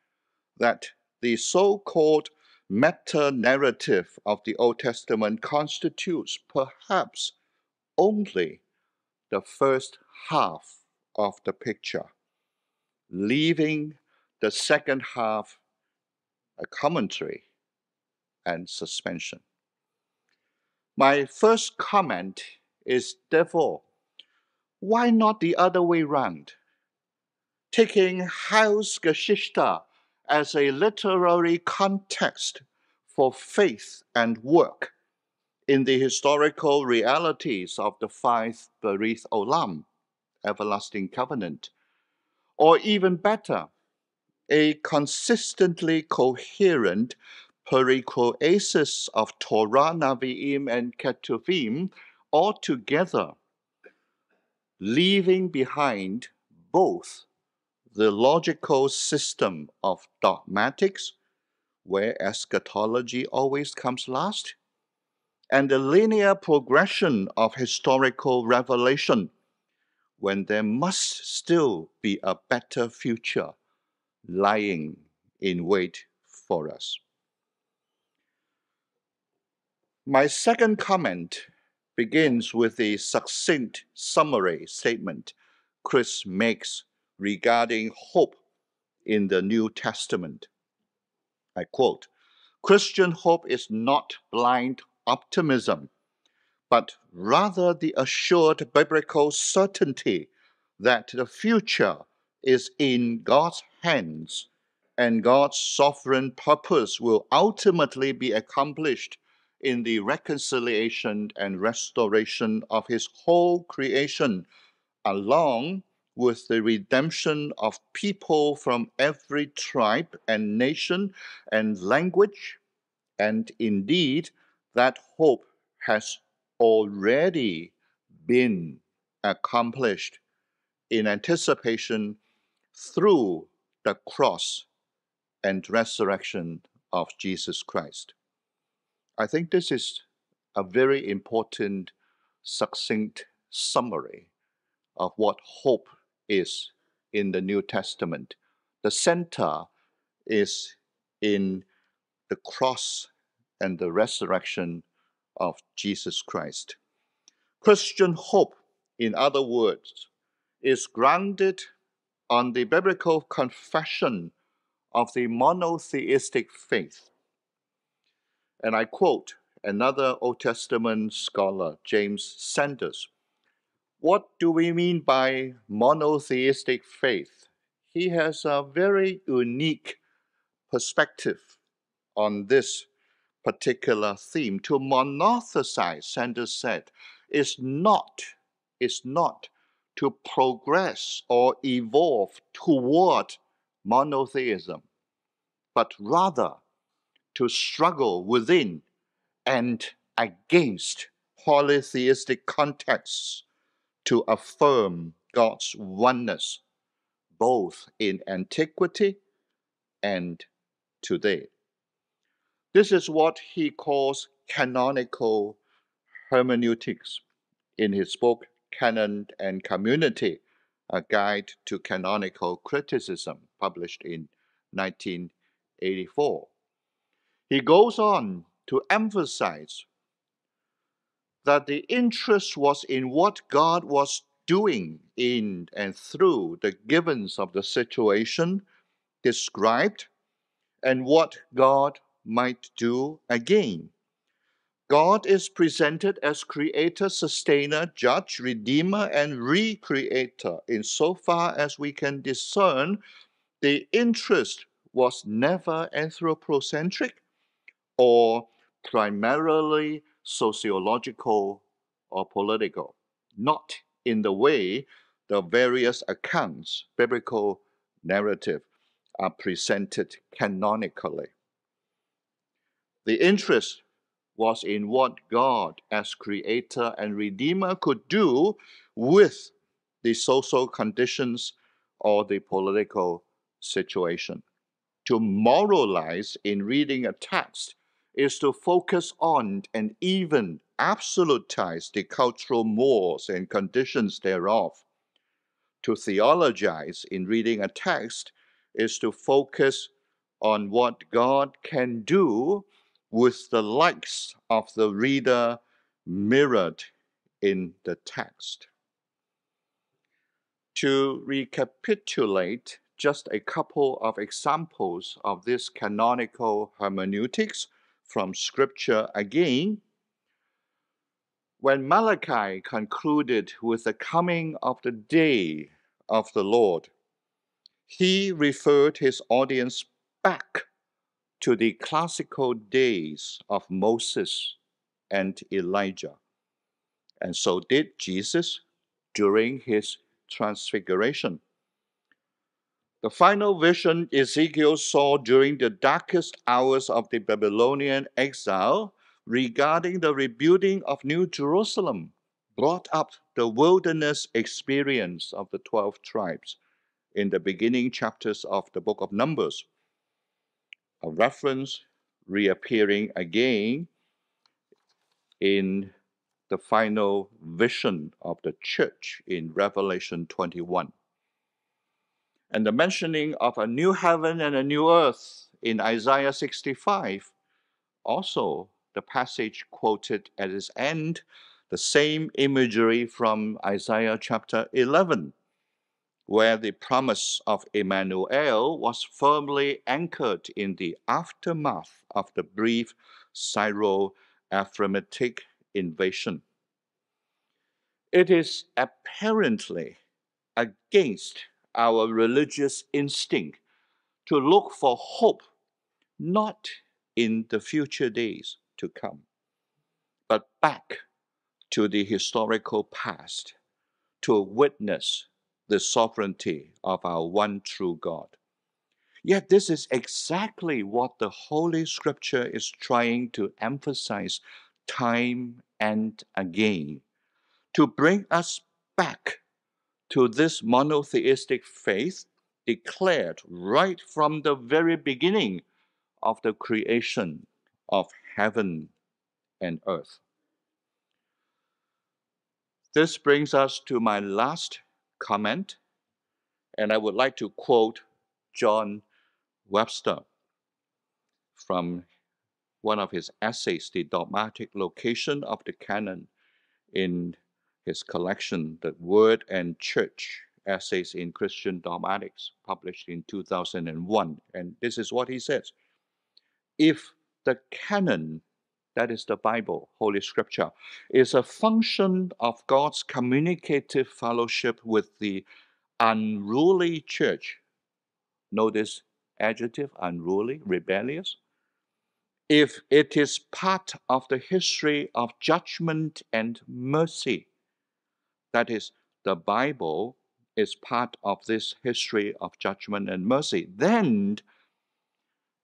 that the so called meta narrative of the Old Testament constitutes perhaps only the first half of the picture, leaving the second half a commentary and suspension. My first comment is therefore why not the other way round? Taking Heilsgeschichte as a literary context for faith and work in the historical realities of the five Berith Olam, everlasting covenant, or even better, a consistently coherent perichoresis of Torah, Naviim, and Ketuvim all together, leaving behind both the logical system of dogmatics, where eschatology always comes last, and the linear progression of historical revelation, when there must still be a better future lying in wait for us. My second comment begins with the succinct summary statement Chris makes regarding hope in the New Testament. I quote Christian hope is not blind optimism, but rather the assured biblical certainty that the future is in God's hands and God's sovereign purpose will ultimately be accomplished in the reconciliation and restoration of His whole creation, along with the redemption of people from every tribe and nation and language. And indeed, that hope has already been accomplished in anticipation through the cross and resurrection of Jesus Christ. I think this is a very important, succinct summary of what hope is in the New Testament. The center is in the cross and the resurrection of Jesus Christ. Christian hope, in other words, is grounded on the biblical confession of the monotheistic faith. And I quote another Old Testament scholar, James Sanders. What do we mean by monotheistic faith? He has a very unique perspective on this particular theme. To monotheize, Sanders said, is not, is not to progress or evolve toward monotheism, but rather to struggle within and against polytheistic contexts to affirm God's oneness, both in antiquity and today. This is what he calls canonical hermeneutics in his book Canon and Community A Guide to Canonical Criticism, published in 1984. He goes on to emphasize that the interest was in what God was doing in and through the givens of the situation described and what God might do again. God is presented as creator, sustainer, judge, redeemer, and recreator. Insofar as we can discern, the interest was never anthropocentric or primarily sociological or political, not in the way the various accounts, biblical narrative, are presented canonically. The interest was in what God, as creator and redeemer, could do with the social conditions or the political situation. To moralize in reading a text is to focus on and even absolutize the cultural mores and conditions thereof. To theologize in reading a text is to focus on what God can do with the likes of the reader mirrored in the text. To recapitulate just a couple of examples of this canonical hermeneutics from Scripture again, when Malachi concluded with the coming of the day of the Lord, he referred his audience back to the classical days of Moses and Elijah. And so did Jesus during his transfiguration. The final vision Ezekiel saw during the darkest hours of the Babylonian exile regarding the rebuilding of New Jerusalem brought up the wilderness experience of the 12 tribes in the beginning chapters of the book of Numbers a reference reappearing again in the final vision of the church in Revelation 21. And the mentioning of a new heaven and a new earth in Isaiah 65 also the passage quoted at its end, the same imagery from Isaiah chapter 11, where the promise of Emmanuel was firmly anchored in the aftermath of the brief Syro Ephraimitic invasion. It is apparently against our religious instinct to look for hope not in the future days to come, but back to the historical past to witness the sovereignty of our one true God. Yet, this is exactly what the Holy Scripture is trying to emphasize time and again to bring us back to this monotheistic faith declared right from the very beginning of the creation of heaven and earth. This brings us to my last comment, and I would like to quote John Webster from one of his essays, The Dogmatic Location of the Canon, in his collection, The Word and Church Essays in Christian Dogmatics, published in 2001. And this is what he says If the canon, that is the Bible, Holy Scripture, is a function of God's communicative fellowship with the unruly church, notice adjective unruly, rebellious. If it is part of the history of judgment and mercy, that is, the Bible is part of this history of judgment and mercy, then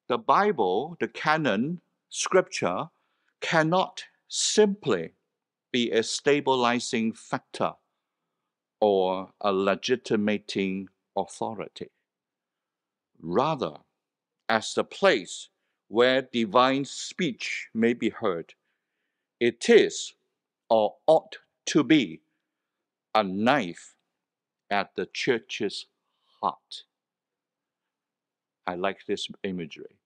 the Bible, the canon, scripture, cannot simply be a stabilizing factor or a legitimating authority. Rather, as the place where divine speech may be heard, it is or ought to be a knife at the church's heart. I like this imagery.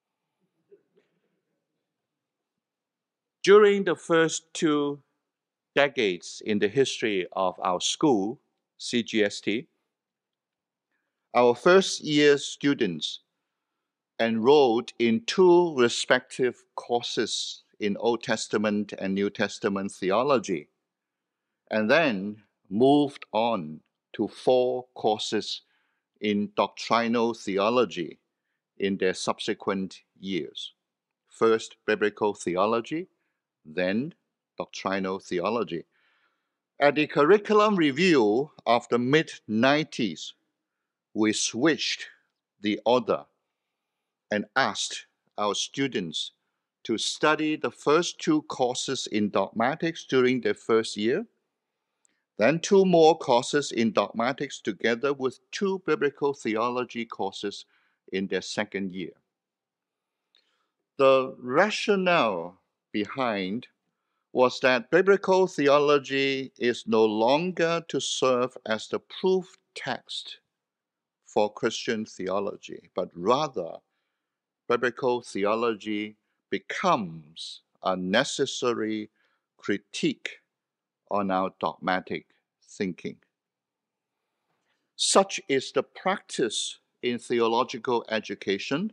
During the first two decades in the history of our school, CGST, our first year students enrolled in two respective courses in Old Testament and New Testament theology, and then moved on to four courses in doctrinal theology in their subsequent years. First, biblical theology, then, doctrinal theology. At the curriculum review of the mid 90s, we switched the order and asked our students to study the first two courses in dogmatics during their first year then two more courses in dogmatics together with two biblical theology courses in their second year. The rationale behind was that biblical theology is no longer to serve as the proof text for Christian theology, but rather biblical theology becomes a necessary critique on our dogmatic thinking. Such is the practice in theological education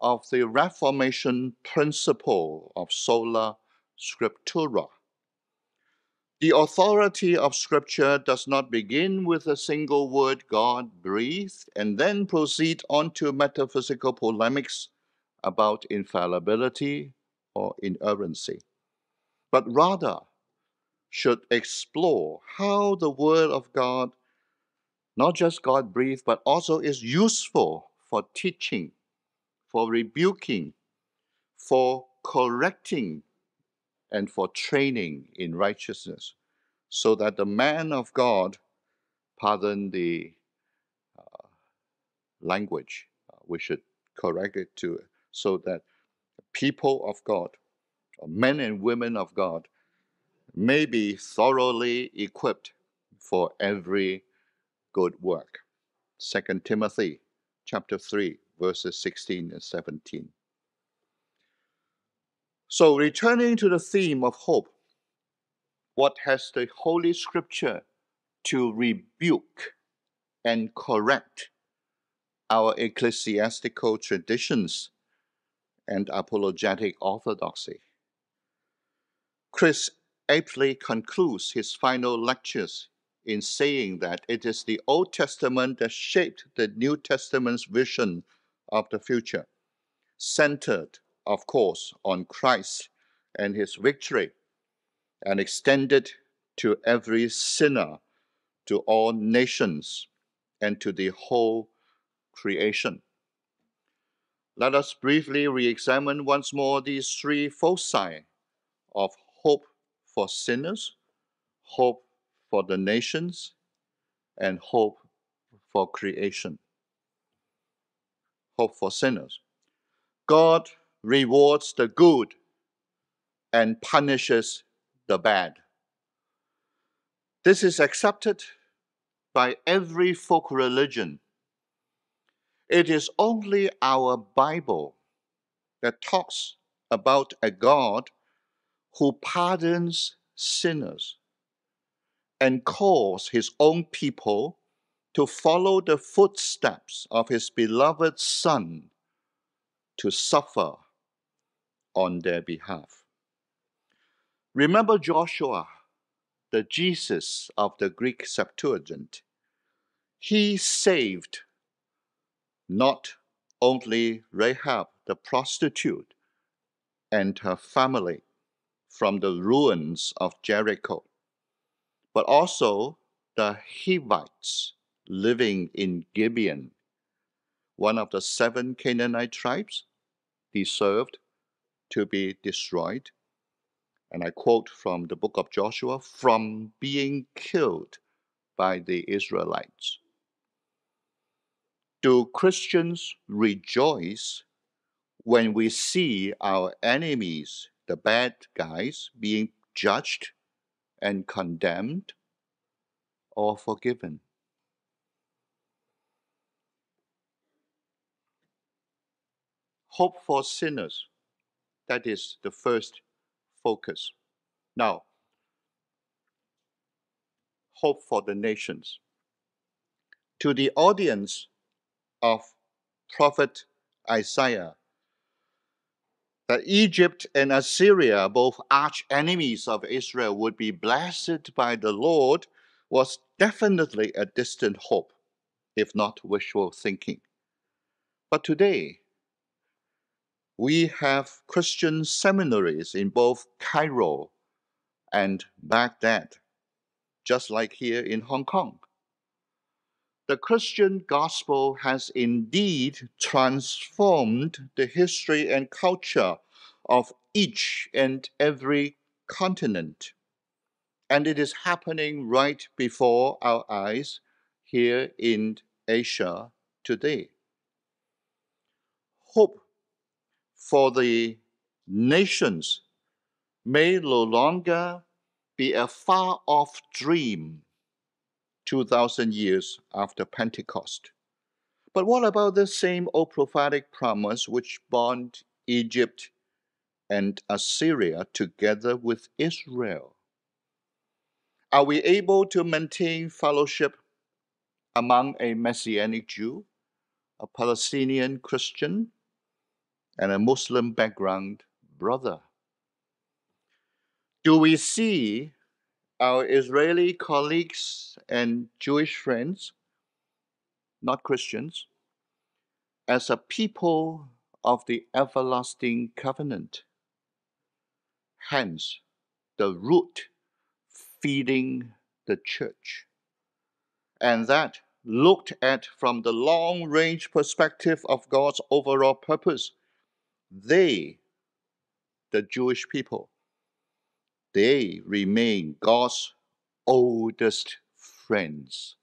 of the Reformation principle of sola scriptura. The authority of Scripture does not begin with a single word God breathed and then proceed on to metaphysical polemics about infallibility or inerrancy, but rather should explore how the Word of God, not just God breathed, but also is useful for teaching, for rebuking, for correcting, and for training in righteousness, so that the man of God, pardon the uh, language, uh, we should correct it to, so that people of God, men and women of God, may be thoroughly equipped for every good work. 2 Timothy chapter 3 verses 16 and 17. So, returning to the theme of hope, what has the Holy Scripture to rebuke and correct our ecclesiastical traditions and apologetic orthodoxy? Chris aptly concludes his final lectures in saying that it is the Old Testament that shaped the New Testament's vision of the future, centered, of course, on Christ and his victory, and extended to every sinner, to all nations, and to the whole creation. Let us briefly re examine once more these three foci of hope for sinners, hope for the nations, and hope for creation. Hope for sinners. God rewards the good and punishes the bad. This is accepted by every folk religion. It is only our Bible that talks about a God who pardons sinners and calls his own people to follow the footsteps of his beloved Son to suffer on their behalf. Remember Joshua, the Jesus of the Greek Septuagint. He saved not only Rahab the prostitute and her family from the ruins of Jericho, but also the Hivites living in Gibeon, one of the seven Canaanite tribes, deserved to be destroyed. And I quote from the book of Joshua from being killed by the Israelites. Do Christians rejoice when we see our enemies, the bad guys, being judged and condemned or forgiven? Hope for sinners. That is the first focus. Now, hope for the nations. To the audience of Prophet Isaiah, that Egypt and Assyria, both arch enemies of Israel, would be blessed by the Lord was definitely a distant hope, if not wishful thinking. But today, we have Christian seminaries in both Cairo and Baghdad, just like here in Hong Kong the Christian gospel has indeed transformed the history and culture of each and every continent. And it is happening right before our eyes here in Asia today. Hope for the nations may no longer be a far off dream 2,000 years after Pentecost. But what about the same old prophetic promise which bound Egypt and Assyria together with Israel? Are we able to maintain fellowship among a Messianic Jew, a Palestinian Christian, and a Muslim background brother? Do we see our Israeli colleagues and Jewish friends, not Christians, as a people of the everlasting covenant. Hence, the root feeding the church. And that, looked at from the long range perspective of God's overall purpose, they, the Jewish people, they remain God's oldest friends.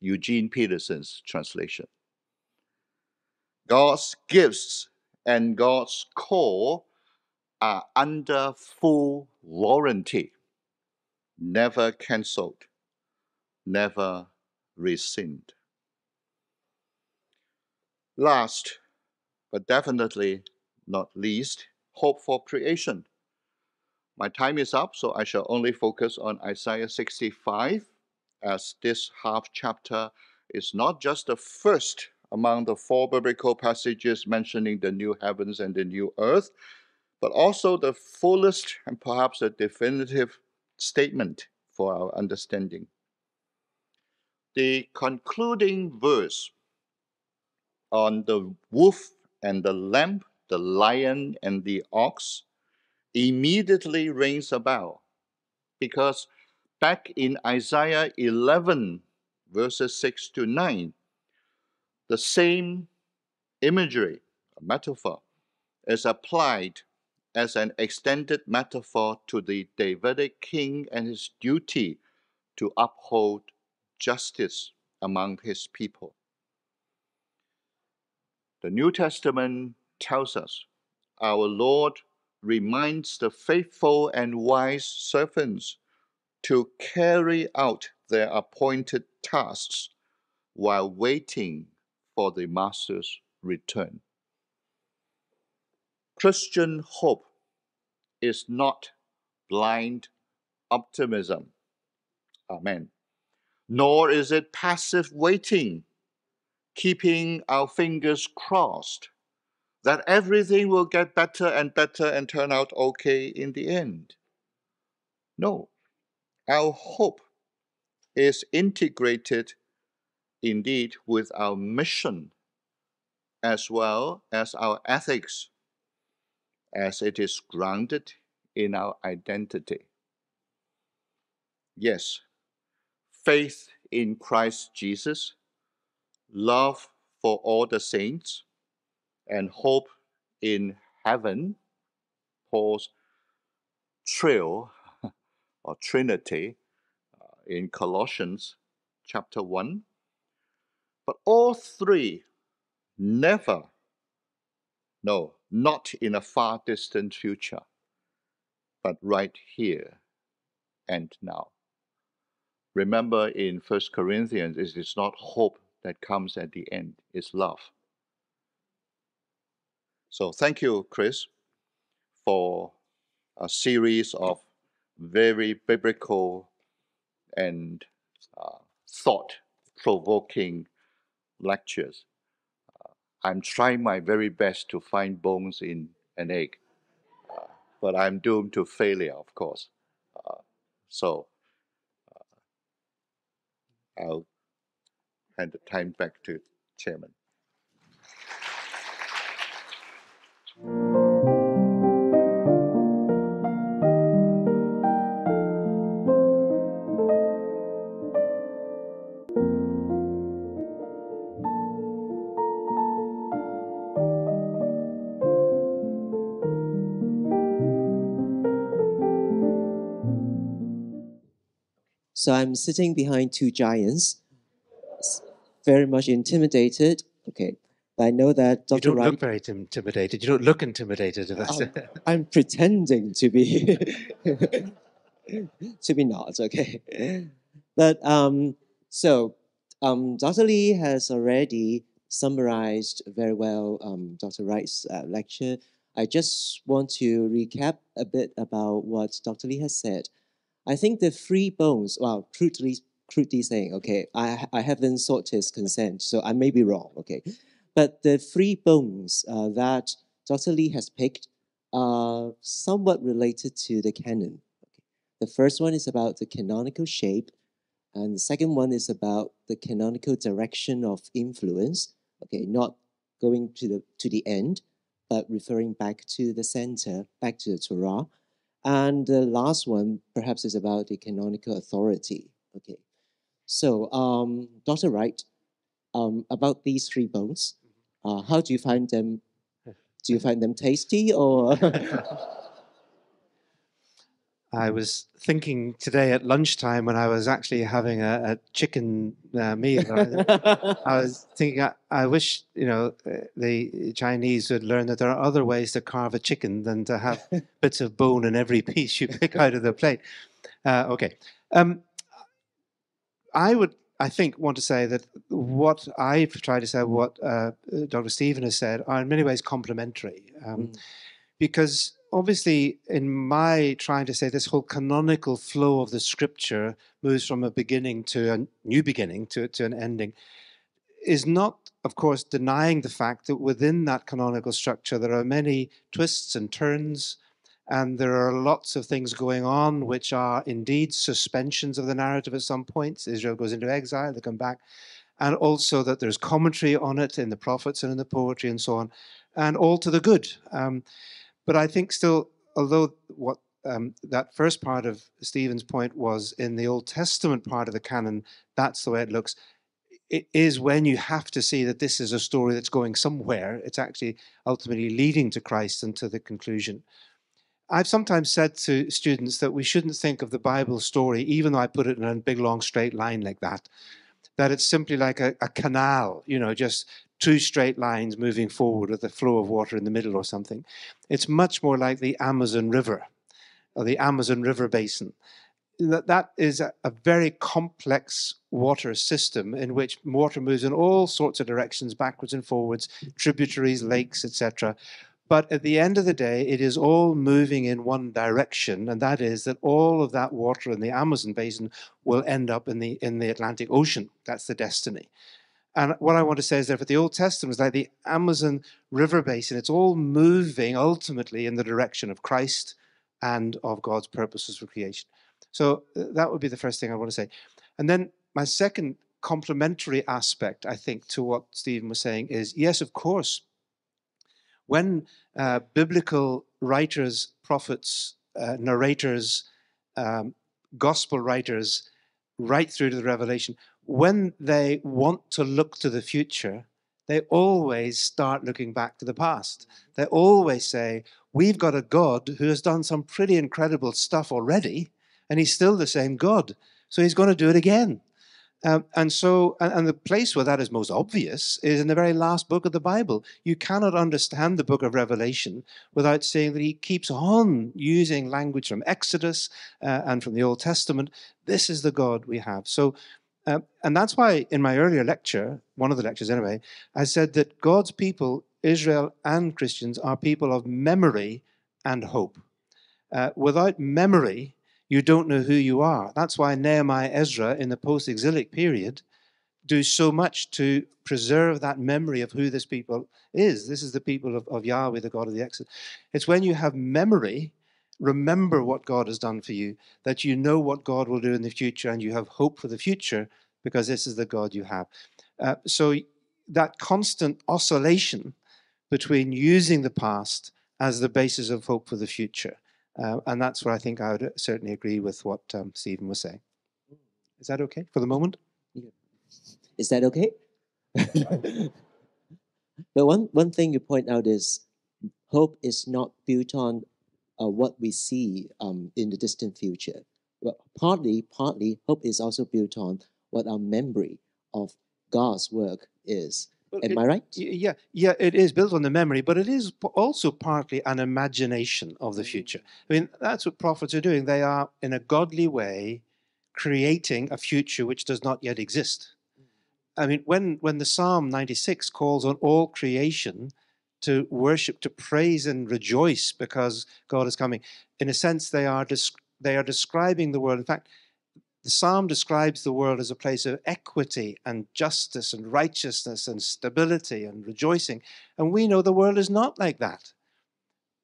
Eugene Peterson's translation. God's gifts and God's call are under full warranty, never cancelled, never rescinded. Last, but definitely not least, hope for creation. My time is up, so I shall only focus on Isaiah 65, as this half chapter is not just the first among the four biblical passages mentioning the new heavens and the new earth, but also the fullest and perhaps a definitive statement for our understanding. The concluding verse on the wolf and the lamb, the lion and the ox, immediately rings a bell because back in Isaiah 11, verses 6 to 9, the same imagery, metaphor, is applied as an extended metaphor to the Davidic king and his duty to uphold justice among his people. The New Testament tells us our Lord reminds the faithful and wise servants to carry out their appointed tasks while waiting for the Master's return. Christian hope is not blind optimism. Amen. Nor is it passive waiting, keeping our fingers crossed that everything will get better and better and turn out okay in the end. No, our hope is integrated indeed with our mission as well as our ethics, as it is grounded in our identity. Yes, faith in Christ Jesus, love for all the saints, and hope in heaven, Paul's trio or trinity uh, in Colossians chapter 1 but all three never, no, not in a far distant future, but right here and now. Remember in First Corinthians, it is not hope that comes at the end, it's love. So thank you, Chris, for a series of very biblical and uh, thought provoking lectures. Uh, I'm trying my very best to find bones in an egg, uh, but I'm doomed to failure, of course. Uh, so uh, I'll hand the time back to Chairman. So I'm sitting behind two giants, very much intimidated. Okay, I know that Dr. You don't Wright, look very intimidated. You don't look intimidated. If that's I'm, I'm pretending to be to be not okay. But um, so um, Dr. Lee has already summarized very well um, Dr. Wright's uh, lecture. I just want to recap a bit about what Dr. Lee has said. I think the three bones, well, crudely, crudely saying, okay, I, I haven't sought his consent, so I may be wrong, okay. But the three bones uh, that Dr. Lee has picked are somewhat related to the canon. The first one is about the canonical shape, and the second one is about the canonical direction of influence, okay, not going to the, to the end, but referring back to the center, back to the Torah. And the last one perhaps is about the canonical authority. Okay. So, um, Dr. Wright, um, about these three bones, uh, how do you find them? Do you find them tasty or? I was thinking today at lunchtime when I was actually having a, a chicken uh, meal. I, I was thinking, I, I, wish you know the Chinese would learn that there are other ways to carve a chicken than to have bits of bone in every piece you pick out of the plate. Uh, okay, um, I would, I think, want to say that what I've tried to say, what uh, Dr. Stephen has said, are in many ways complementary. Um, mm. because obviously, in my trying to say this whole canonical flow of the scripture moves from a beginning to a new beginning to, to an ending, is not, of course, denying the fact that within that canonical structure there are many twists and turns, and there are lots of things going on which are indeed suspensions of the narrative at some points. Israel goes into exile, they come back, and also that there's commentary on it in the prophets and in the poetry and so on, and all to the good. Um, but I think still, although what um, that first part of Stephen's point was in the Old Testament part of the canon, that's the way it looks. It is when you have to see that this is a story that's going somewhere. It's actually ultimately leading to Christ and to the conclusion. I've sometimes said to students that we shouldn't think of the Bible story, even though I put it in a big, long, straight line like that, that it's simply like a, a canal, you know, just two straight lines moving forward with a flow of water in the middle or something. It's much more like the Amazon River or the Amazon River Basin. That, that is a, a very complex water system in which water moves in all sorts of directions, backwards and forwards, tributaries, lakes, etc. But at the end of the day, it is all moving in one direction, and that is that all of that water in the Amazon basin will end up in the in the Atlantic Ocean. That's the destiny. And what I want to say is that for the Old Testament like the Amazon River basin. It's all moving ultimately in the direction of Christ and of God's purposes for creation. So uh, that would be the first thing I want to say. And then my second complementary aspect, I think, to what Stephen was saying is yes, of course, when uh, biblical writers, prophets, uh, narrators, um, gospel writers right through to the Revelation, when they want to look to the future, they always start looking back to the past. They always say, We've got a God who has done some pretty incredible stuff already, and he's still the same God. So he's going to do it again. Um, and so, and, and, the place where that is most obvious is in the very last book of the Bible. You cannot understand the book of Revelation without seeing that he keeps on using language from Exodus uh, and from the Old Testament. This is the God we have. So, uh, and that's why in my earlier lecture, one of the lectures anyway, I said that God's people, Israel and Christians, are people of memory and hope. Uh, without memory, you don't know who you are. That's why Nehemiah Ezra in the post exilic period do so much to preserve that memory of who this people is. This is the people of, of Yahweh, the God of the Exodus. It's when you have memory remember what God has done for you, that you know what God will do in the future, and you have hope for the future because this is the God you have. Uh, so that constant oscillation between using the past as the basis of hope for the future. Uh, and that's where I think I would certainly agree with what um, Stephen was saying. Is that okay for the moment? Is that okay? but one, one thing you point out is hope is not built on uh, what we see um, in the distant future. But partly, partly, hope is also built on what our memory of God's work is. Am it, I right? Yeah, yeah, it is built on the memory, but it is also partly an imagination of the mm. future. I mean, that's what prophets are doing. They are, in a godly way, creating a future which does not yet exist. Mm. I mean, when, when the Psalm 96 calls on all creation to worship, to praise and rejoice because God is coming. In a sense, they are, they are describing the world. In fact, the psalm describes the world as a place of equity and justice and righteousness and stability and rejoicing. And we know the world is not like that.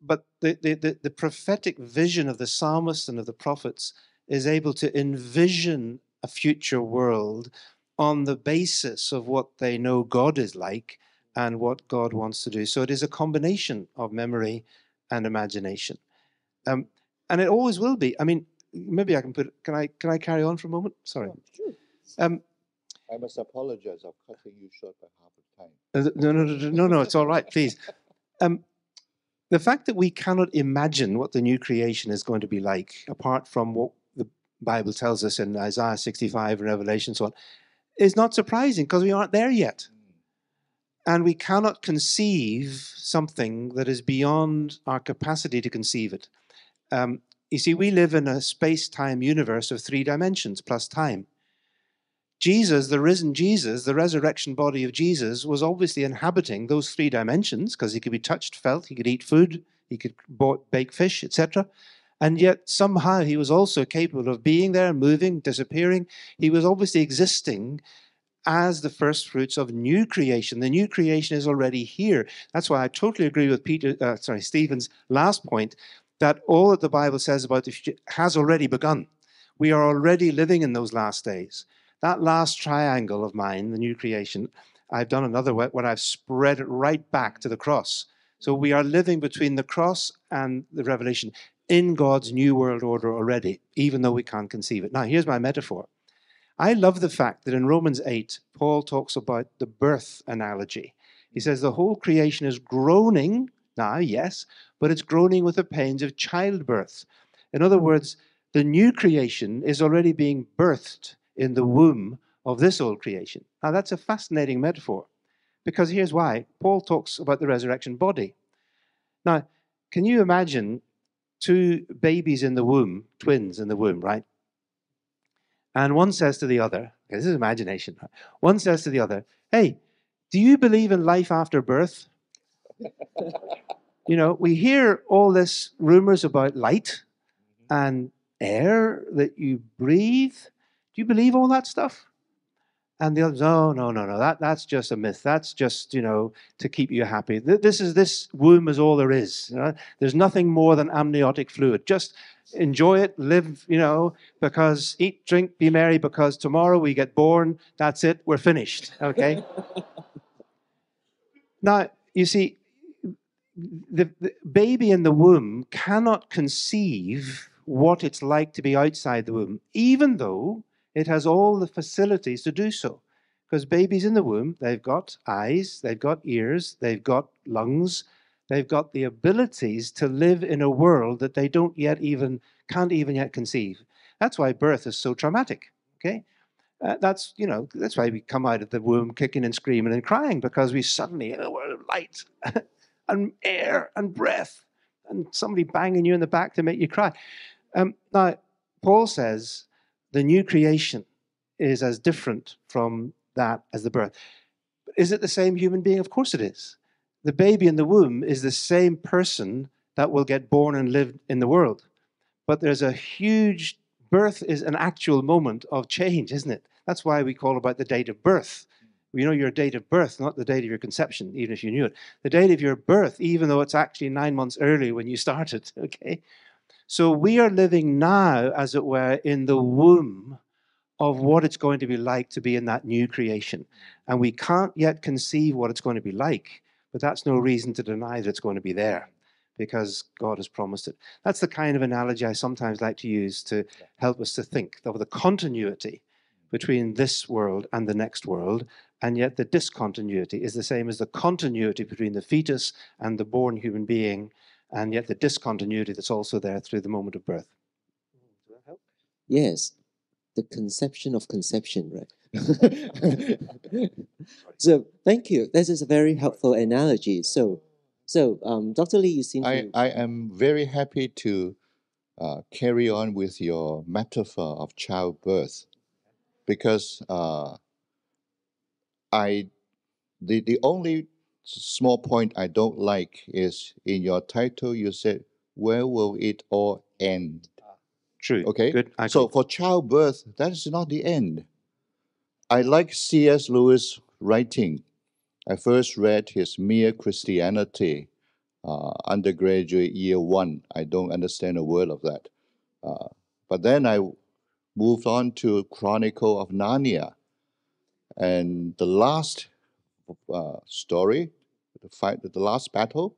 But the, the, the, the prophetic vision of the psalmist and of the prophets is able to envision a future world on the basis of what they know God is like and what God wants to do. So it is a combination of memory and imagination. Um, and it always will be. I mean, maybe I can put. Can I? Can I carry on for a moment? Sorry. Oh, sure. Um, I must apologize. of cutting you short by half a time. No, no, no, no, no. It's all right. Please. Um, the fact that we cannot imagine what the new creation is going to be like, apart from what the Bible tells us in Isaiah 65 and Revelation, so on, is not surprising because we aren't there yet. And we cannot conceive something that is beyond our capacity to conceive it. Um, you see, we live in a space time universe of three dimensions plus time. Jesus, the risen Jesus, the resurrection body of Jesus, was obviously inhabiting those three dimensions because he could be touched, felt, he could eat food, he could bake fish, etc. And yet somehow he was also capable of being there, moving, disappearing. He was obviously existing as the first fruits of new creation. The new creation is already here. That's why I totally agree with Peter, uh, sorry, Stephen's last point that all that the Bible says about the future has already begun. We are already living in those last days. That last triangle of mine, the new creation, I've done another way where I've spread it right back to the cross. So we are living between the cross and the revelation in God's new world order already, even though we can't conceive it. Now, here's my metaphor. I love the fact that in Romans 8, Paul talks about the birth analogy. He says the whole creation is groaning now, yes, but it's groaning with the pains of childbirth. In other hmm. words, the new creation is already being birthed in the womb of this old creation. Now, that's a fascinating metaphor because here's why Paul talks about the resurrection body. Now, can you imagine two babies in the womb, twins in the womb, right? And one says to the other, okay, this is imagination, right? one says to the other, hey, do you believe in life after birth? You know, we hear all this rumors about light mm-hmm. and air that you breathe. Do you believe all that stuff? And the others, oh no, no, no, that, that's just a myth. That's just, you know, to keep you happy. This is this womb is all there is. You know? There's nothing more than amniotic fluid. Just enjoy it, live, you know, because eat, drink, be merry, because tomorrow we get born. That's it, we're finished. Okay? now, you see, the, the baby in the womb cannot conceive what it's like to be outside the womb, even though it has all the facilities to do so. Because babies in the womb, they've got eyes, they've got ears, they've got lungs, they've got the abilities to live in a world that they don't yet even, can't even yet conceive. That's why birth is so traumatic, okay? Uh, that's, you know, that's why we come out of the womb kicking and screaming and crying because we suddenly, in a world of light and air and breath and somebody banging you in the back to make you cry. Um, now, Paul says the new creation is as different from that as the birth. Is it the same human being? Of course it is. The baby in the womb is the same person that will get born and live in the world. But there's a huge birth is an actual moment of change, isn't it? That's why we call about the date of birth. You know your date of birth, not the date of your conception, even if you knew it. The date of your birth, even though it's actually nine months early when you started, okay? So we are living now, as it were, in the womb of what it's going to be like to be in that new creation. And we can't yet conceive what it's going to be like, but that's no reason to deny that it's going to be there because God has promised it. That's the kind of analogy I sometimes like to use to help us to think of the continuity between this world and the next world, and yet the discontinuity is the same as the continuity between the fetus and the born human being and yet the discontinuity that's also there through the moment of birth. Does that help? Yes, the conception of conception, right? so thank you. This is a very helpful analogy. So, so um, Dr. Lee, you seem I, to. I am very happy to uh, carry on with your metaphor of childbirth because uh, I the, the only small point I don't like is in your title you said where will it all end? True. Okay. Good. I So for childbirth, that is not the end. I like C.S. Lewis writing. I first read his Mere Christianity, uh, undergraduate year one. I don't understand a word of that. Uh, but then I moved on to Chronicle of Narnia. And the last uh, story, the fight, the last battle,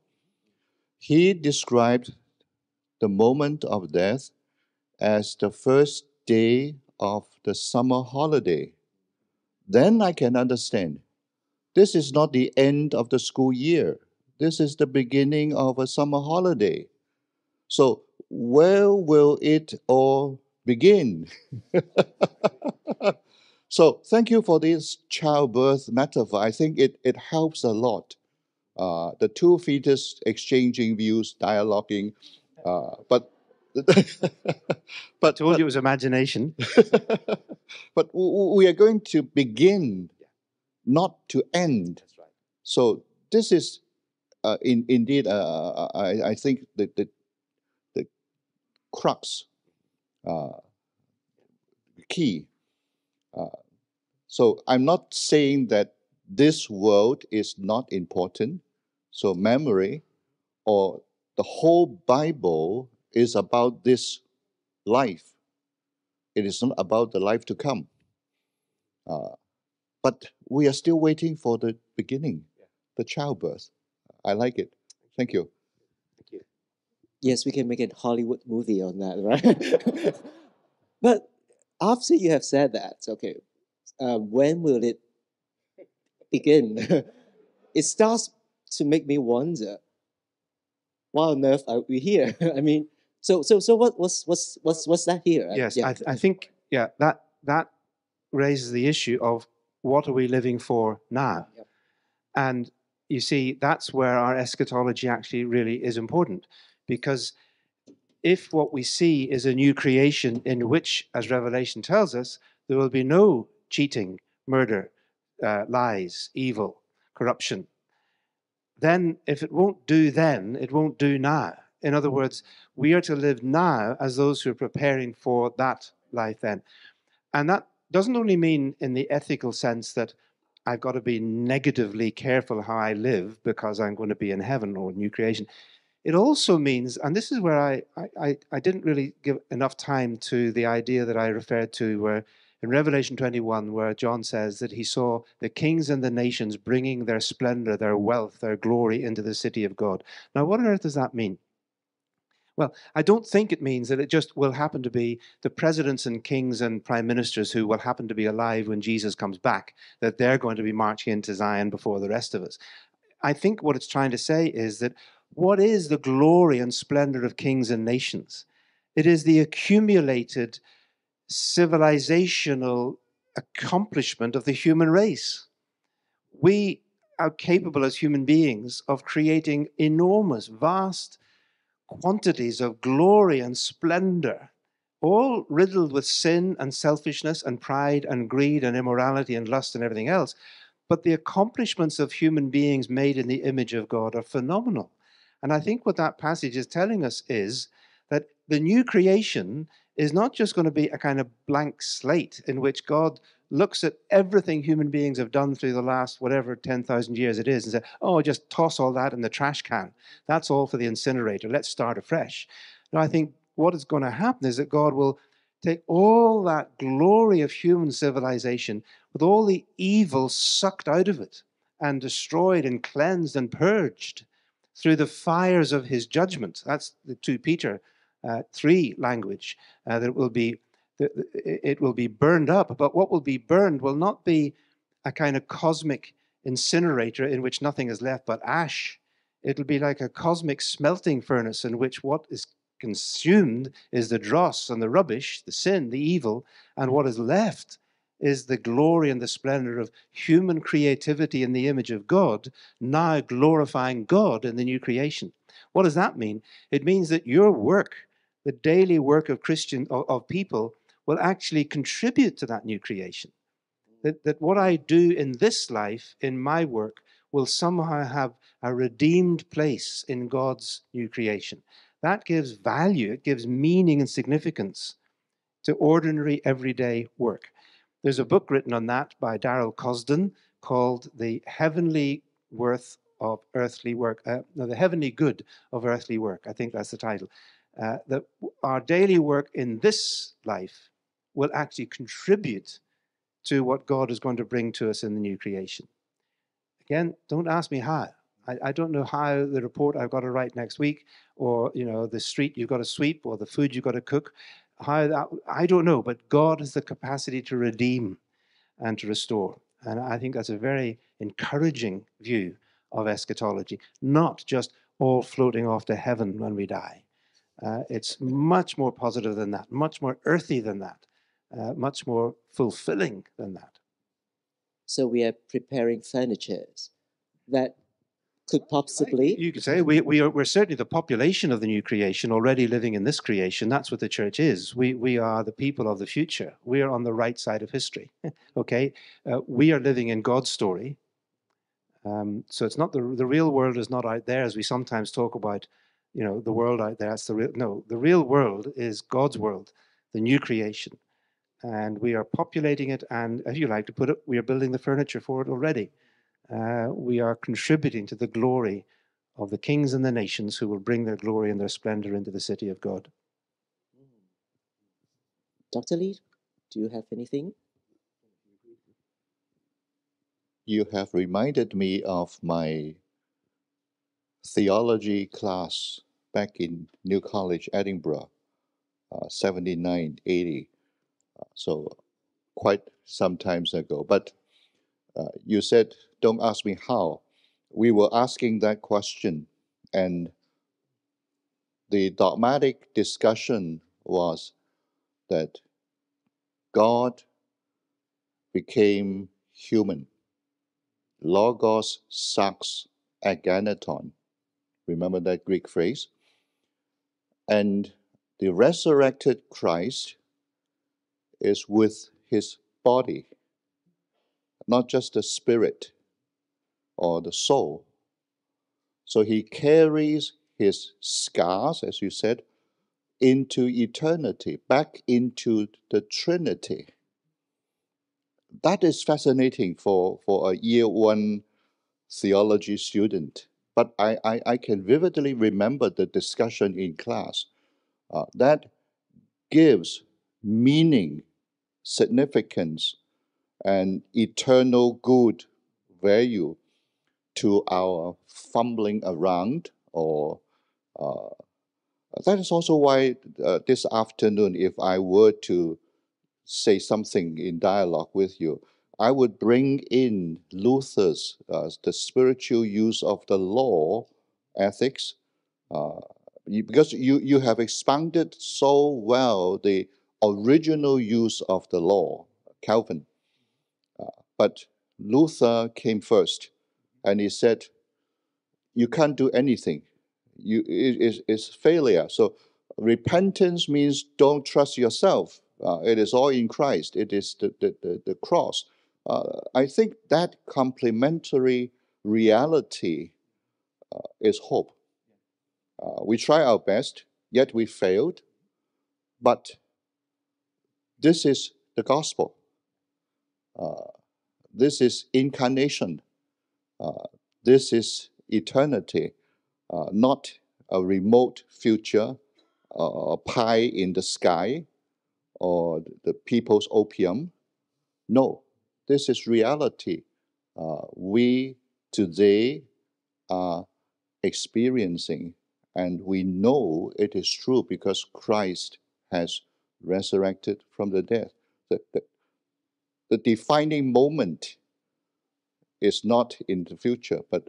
he described the moment of death as the first day of the summer holiday. Then I can understand. This is not the end of the school year. This is the beginning of a summer holiday. So, where will it all begin? so, thank you for this childbirth metaphor. I think it, it helps a lot. Uh, the two fetus exchanging views, dialoguing, uh, but but, told you it was imagination. but we are going to begin, not to end. So this is uh, in, indeed, uh, I, I think that the, the crux, uh, key. So I'm not saying that this world is not important. So memory or the whole Bible is about this life. It is not about the life to come. Uh, but we are still waiting for the beginning, the childbirth. I like it. Thank you. Thank you. Yes, we can make a Hollywood movie on that, right? but after you have said that, okay, uh, when will it begin? it starts to make me wonder, why on earth are we here? I mean, so so so what what's what's what's what's that here? Yes, yeah. I, th- I think yeah that that raises the issue of what are we living for now, Yep. and you see that's where our eschatology actually really is important, because if what we see is a new creation in which, as Revelation tells us, there will be no cheating, murder, uh, lies, evil, corruption, then if it won't do then, it won't do now. In other words, we are to live now as those who are preparing for that life then. And that doesn't only mean in the ethical sense that I've got to be negatively careful how I live because I'm going to be in heaven or new creation. It also means, and this is where I, I, I- I didn't really give enough time to the idea that I referred to, where in Revelation 21, where John says that he saw the kings and the nations bringing their splendor, their wealth, their glory into the city of God. Now, what on earth does that mean? Well, I don't think it means that it just will happen to be the presidents and kings and prime ministers who will happen to be alive when Jesus comes back, that they're going to be marching into Zion before the rest of us. I think what it's trying to say is that what is the glory and splendor of kings and nations? It is the accumulated civilizational accomplishment of the human race. We are capable as human beings of creating enormous, vast quantities of glory and splendor, all riddled with sin and selfishness and pride and greed and immorality and lust and everything else. But the accomplishments of human beings made in the image of God are phenomenal. And I think what that passage is telling us is that the new creation is not just going to be a kind of blank slate in which God looks at everything human beings have done through the last whatever 10,000 years it is and say, oh, just toss all that in the trash can. That's all for the incinerator. Let's start afresh. Now, I think what is going to happen is that God will take all that glory of human civilization with all the evil sucked out of it and destroyed and cleansed and purged through the fires of his judgment. That's the 2 Peter 3 language, uh, that it will be it will be burned up. But what will be burned will not be a kind of cosmic incinerator in which nothing is left but ash. It'll be like a cosmic smelting furnace in which what is consumed is the dross and the rubbish, the sin, the evil, and what is left is the glory and the splendor of human creativity in the image of God, now glorifying God in the new creation. What does that mean? It means that your work, the daily work of Christian of, of people, will actually contribute to that new creation. That, that what I do in this life, in my work, will somehow have a redeemed place in God's new creation. That gives value, it gives meaning and significance to ordinary, everyday work. There's a book written on that by Darrell Cosden called The Heavenly Worth of Earthly Work, uh, no, The Heavenly Good of Earthly Work. I think that's the title. Uh, that our daily work in this life will actually contribute to what God is going to bring to us in the new creation. Again, don't ask me how. I, I don't know how the report I've got to write next week, or you know, the street you've got to sweep, or the food you've got to cook. How that I don't know, but God has the capacity to redeem and to restore. And I think that's a very encouraging view of eschatology, not just all floating off to heaven when we die. Uh, it's much more positive than that, much more earthy than that, uh, much more fulfilling than that. So we are preparing furnitures that could possibly You could say we, we are, we're certainly the population of the new creation already living in this creation. That's what the church is. We, we are the people of the future. We are on the right side of history. okay? Uh, we are living in God's story. Um, so it's not the the real world is not out there as we sometimes talk about, you know, the world out there. That's the real no. The real world is God's world, the new creation, and we are populating it. And if you like to put it, we are building the furniture for it already. Uh, we are contributing to the glory of the kings and the nations who will bring their glory and their splendor into the city of God. Dr. Lee, do you have anything? You have reminded me of my theology class back in New College, Edinburgh, uh, 79, 80. Uh, so quite some times ago. But uh, you said, don't ask me how. We were asking that question, and the dogmatic discussion was that God became human. Logos sarx egeneto. Remember that Greek phrase? And the resurrected Christ is with his body, not just the spirit or the soul. So he carries his scars, as you said, into eternity, back into the Trinity. That is fascinating for, for a year one theology student. But I, I, I can vividly remember the discussion in class. Uh, that gives meaning, significance, and eternal good value to our fumbling around or uh, that is also why uh, this afternoon if i were to say something in dialogue with you i would bring in luther's uh, the spiritual use of the law ethics uh, because you, you have expounded so well the original use of the law calvin uh, but luther came first and he said, "You can't do anything. You it is it's failure." So repentance means don't trust yourself. Uh, it is all in Christ. It is the the the, the cross. Uh, I think that complementary reality uh, is hope. Uh, we try our best, yet we failed. But this is the gospel. Uh, this is incarnation. Uh, this is eternity, uh, not a remote future, a pie in the sky, or the people's opium. No, this is reality. Uh, we today are experiencing, and we know it is true because Christ has resurrected from the dead. The, the, the defining moment is not in the future, but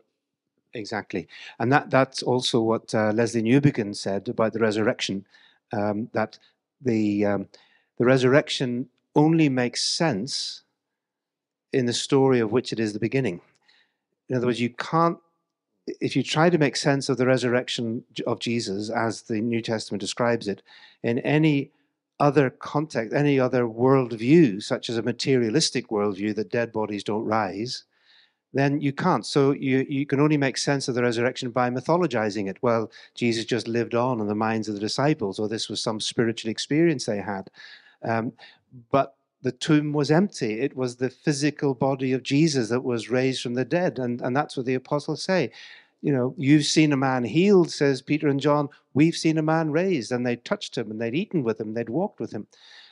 exactly, and that that's also what uh, Lesslie Newbigin said about the resurrection. Um, that the um, the resurrection only makes sense in the story of which it is the beginning. In other words, you can't. If you try to make sense of the resurrection of Jesus as the New Testament describes it in any other context, any other worldview, such as a materialistic worldview that dead bodies don't rise, then you can't. So you, you can only make sense of the resurrection by mythologizing it. Well, Jesus just lived on in the minds of the disciples, or this was some spiritual experience they had. Um, but the tomb was empty. It was the physical body of Jesus that was raised from the dead. And, and that's what the apostles say. You know, you've seen a man healed, says Peter and John. We've seen a man raised. And they touched him and they'd eaten with him, they'd walked with him.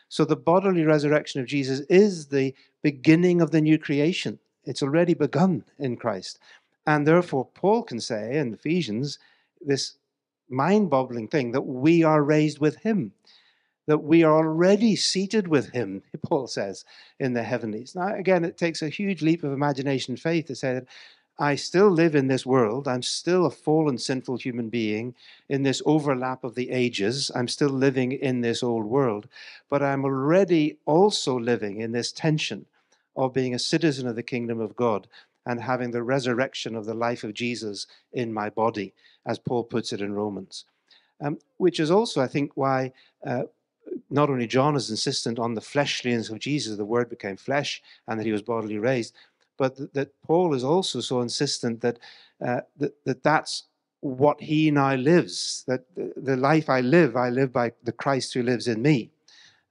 So the bodily resurrection of Jesus is the beginning of the new creation. It's already begun in Christ. And therefore, Paul can say in Ephesians this mind boggling thing that we are raised with him, that we are already seated with him, Paul says, in the heavenlies. Now, again, it takes a huge leap of imagination and faith to say that I still live in this world. I'm still a fallen, sinful human being in this overlap of the ages. I'm still living in this old world, but I'm already also living in this tension of being a citizen of the kingdom of God and having the resurrection of the life of Jesus in my body, as Paul puts it in Romans. Um, which is also, I think, why uh, not only John is insistent on the fleshliness of Jesus, the word became flesh, and that he was bodily raised, but th- that Paul is also so insistent that, uh, that, that that's what he now lives, that the, life I live, I live by the Christ who lives in me,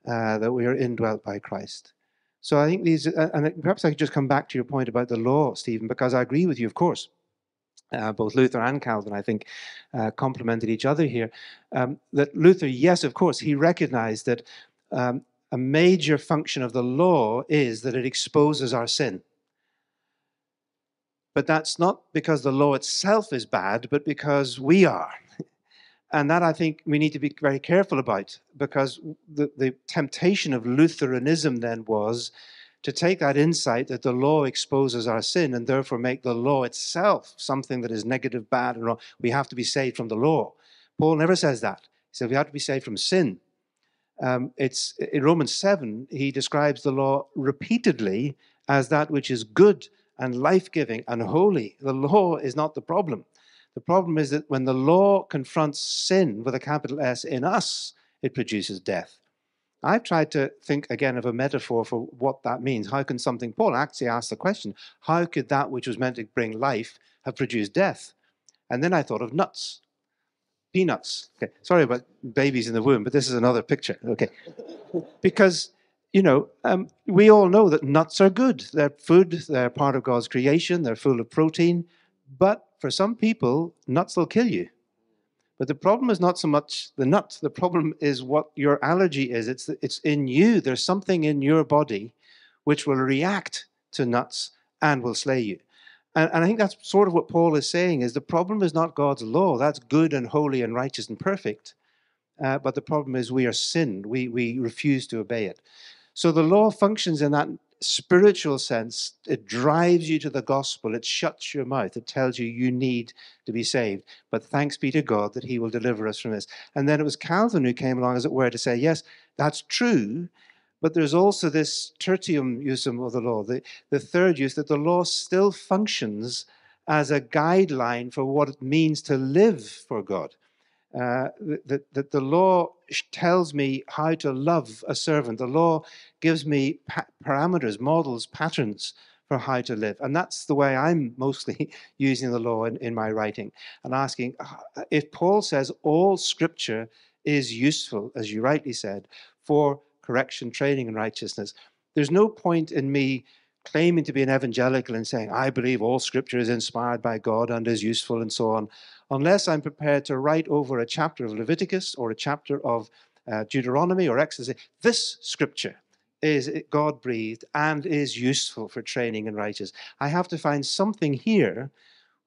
uh, that we are indwelt by Christ. So I think these, uh, and perhaps I could just come back to your point about the law, Stephen, because I agree with you, of course. Uh, both Luther and Calvin, I think, uh, complemented each other here. Um, that Luther, yes, of course, he recognized that um, a major function of the law is that it exposes our sin. But that's not because the law itself is bad, but because we are. And that I think we need to be very careful about because the, the temptation of Lutheranism then was to take that insight that the law exposes our sin and therefore make the law itself something that is negative, bad, and wrong. We have to be saved from the law. Paul never says that. He said we have to be saved from sin. Um, it's in Romans 7, he describes the law repeatedly as that which is good and life giving and holy. The law is not the problem. The problem is that when the law confronts sin with a capital S in us, it produces death. I've tried to think again of a metaphor for what that means. How can something, Paul actually asked the question, how could that which was meant to bring life have produced death? And then I thought of nuts, peanuts. Okay, sorry about babies in the womb, but this is another picture. Okay, because you know, um, we all know that nuts are good. They're food, they're part of God's creation, they're full of protein. But for some people, nuts will kill you. But the problem is not so much the nut. The problem is what your allergy is. It's, it's in you. There's something in your body which will react to nuts and will slay you. And, and I think that's sort of what Paul is saying is the problem is not God's law. That's good and holy and righteous and perfect. Uh, but the problem is we are sinned. We, we refuse to obey it. So the law functions in that spiritual sense. It drives you to the gospel. It shuts your mouth. It tells you you need to be saved. But thanks be to God that He will deliver us from this. And then it was Calvin who came along, as it were, to say, yes, that's true. But there's also this tertium usum of the law, the, the third use, that the law still functions as a guideline for what it means to live for God uh, that, that the law tells me how to love a servant. The law gives me pa- parameters, models, patterns for how to live. And that's the way I'm mostly using the law in, in my writing and asking uh, if Paul says all scripture is useful, as you rightly said, for correction, training, and righteousness. There's no point in me claiming to be an evangelical and saying, I believe all scripture is inspired by God and is useful and so on, unless I'm prepared to write over a chapter of Leviticus or a chapter of uh, Deuteronomy or Exodus. This scripture is God breathed and is useful for training in righteousness. I have to find something here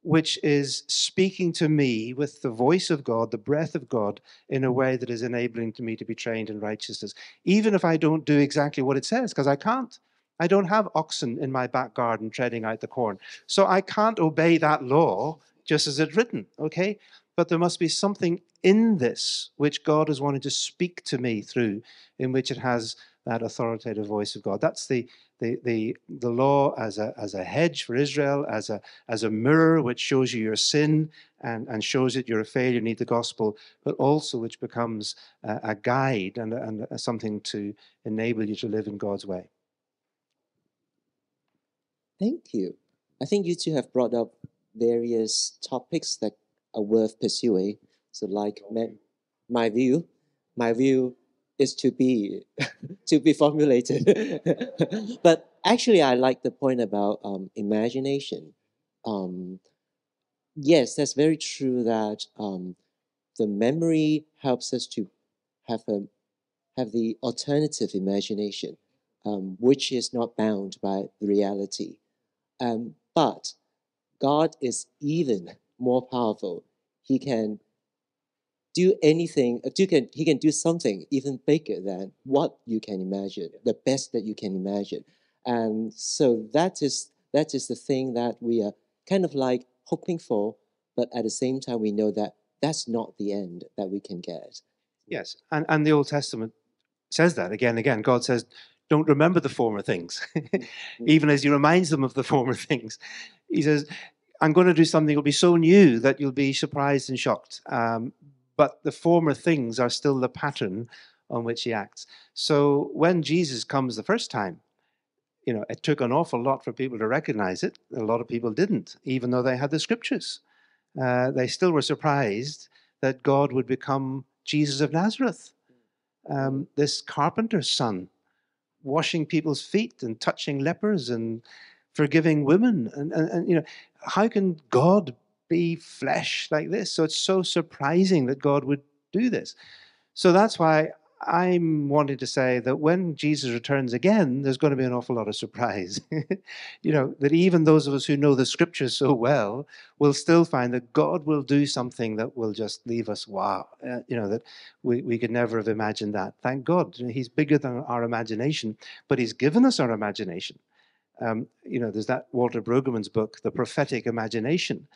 which is speaking to me with the voice of God, the breath of God, in a way that is enabling to me to be trained in righteousness, even if I don't do exactly what it says, because I can't. I don't have oxen in my back garden treading out the corn. So I can't obey that law just as it's written, okay? But there must be something in this which God is wanting to speak to me through, in which it has that authoritative voice of God. That's the the the, the law as a as a hedge for Israel, as a as a mirror which shows you your sin and, and shows that you're a failure, need the gospel, but also which becomes a, a guide and, and a, something to enable you to live in God's way. Thank you. I think you two have brought up various topics that are worth pursuing. So, like my, my view, my view is to be to be formulated. but actually, I like the point about um, imagination. Um, yes, that's very true. That um, the memory helps us to have a have the alternative imagination, um, which is not bound by reality. Um, but God is even more powerful. He can do anything, uh, he can do something even bigger than what you can imagine, the best that you can imagine. And so that is, that is the thing that we are kind of like hoping for, but at the same time, we know that that's not the end that we can get. Yes, and, and the Old Testament says that again and again. God says, don't remember the former things, even as he reminds them of the former things. He says, I'm going to do something that will be so new that you'll be surprised and shocked. Um, but the former things are still the pattern on which he acts. So when Jesus comes the first time, you know, it took an awful lot for people to recognize it. A lot of people didn't, even though they had the scriptures. Uh, they still were surprised that God would become Jesus of Nazareth, um, this carpenter's son, washing people's feet and touching lepers and forgiving women. And, and, and you know, how can God be flesh like this? So it's so surprising that God would do this. So that's why I'm wanting to say that when Jesus returns again, there's going to be an awful lot of surprise. you know, that even those of us who know the scriptures so well will still find that God will do something that will just leave us wow. Uh, you know, that we, we could never have imagined that. Thank God. He's bigger than our imagination, but He's given us our imagination. Um, you know, there's that Walter Brueggemann's book, The Prophetic Imagination.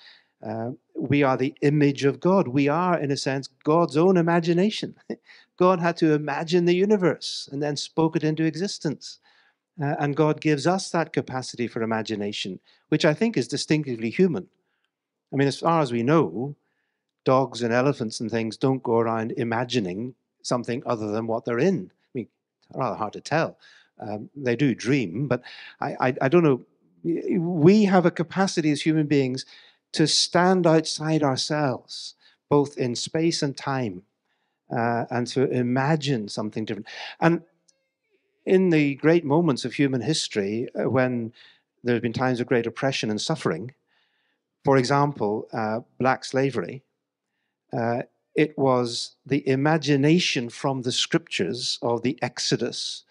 Uh, we are the image of God. We are, in a sense, God's own imagination. God had to imagine the universe and then spoke it into existence. Uh, and God gives us that capacity for imagination, which I think is distinctively human. I mean, as far as we know, dogs and elephants and things don't go around imagining something other than what they're in. I mean, rather hard to tell. Um, they do dream, but I, I, I don't know. We have a capacity as human beings to stand outside ourselves, both in space and time, uh, and to imagine something different. And in the great moments of human history, uh, when there have been times of great oppression and suffering, for example, uh, black slavery, uh, it was the imagination from the scriptures of the Exodus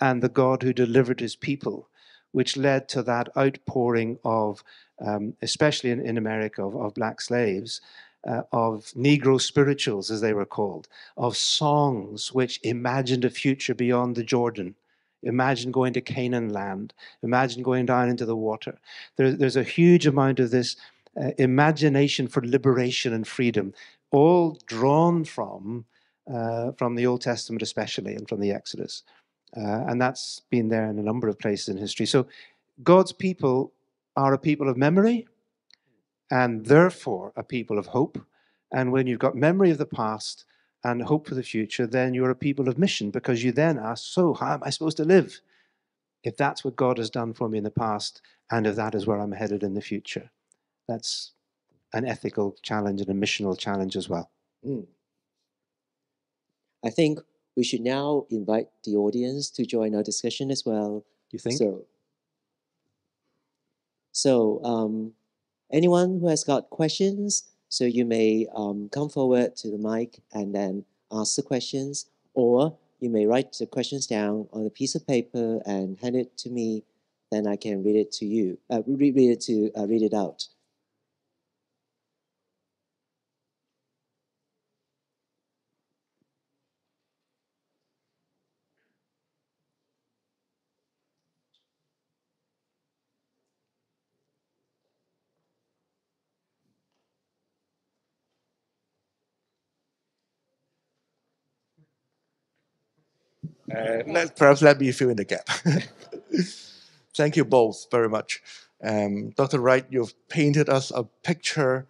and the God who delivered his people, which led to that outpouring of um, especially in, in America, of, of black slaves, uh, of Negro spirituals, as they were called, of songs which imagined a future beyond the Jordan. Imagine going to Canaan land. Imagine going down into the water. There, there's a huge amount of this uh, imagination for liberation and freedom, all drawn from uh, from the Old Testament, especially, and from the Exodus. Uh, and that's been there in a number of places in history. So God's people are a people of memory and therefore a people of hope. And when you've got memory of the past and hope for the future, then you're a people of mission because you then ask, so how am I supposed to live? If that's what God has done for me in the past, and if that is where I'm headed in the future, that's an ethical challenge and a missional challenge as well. Mm. I think we should now invite the audience to join our discussion as well. Do you think? So, so um, anyone who has got questions, so you may um, come forward to the mic and then ask the questions, or you may write the questions down on a piece of paper and hand it to me. Then I can read it to you. Uh, read, read it to uh, read it out. Uh, let, perhaps let me fill in the gap. Thank you both very much. Um, Dr. Wright, you've painted us a picture,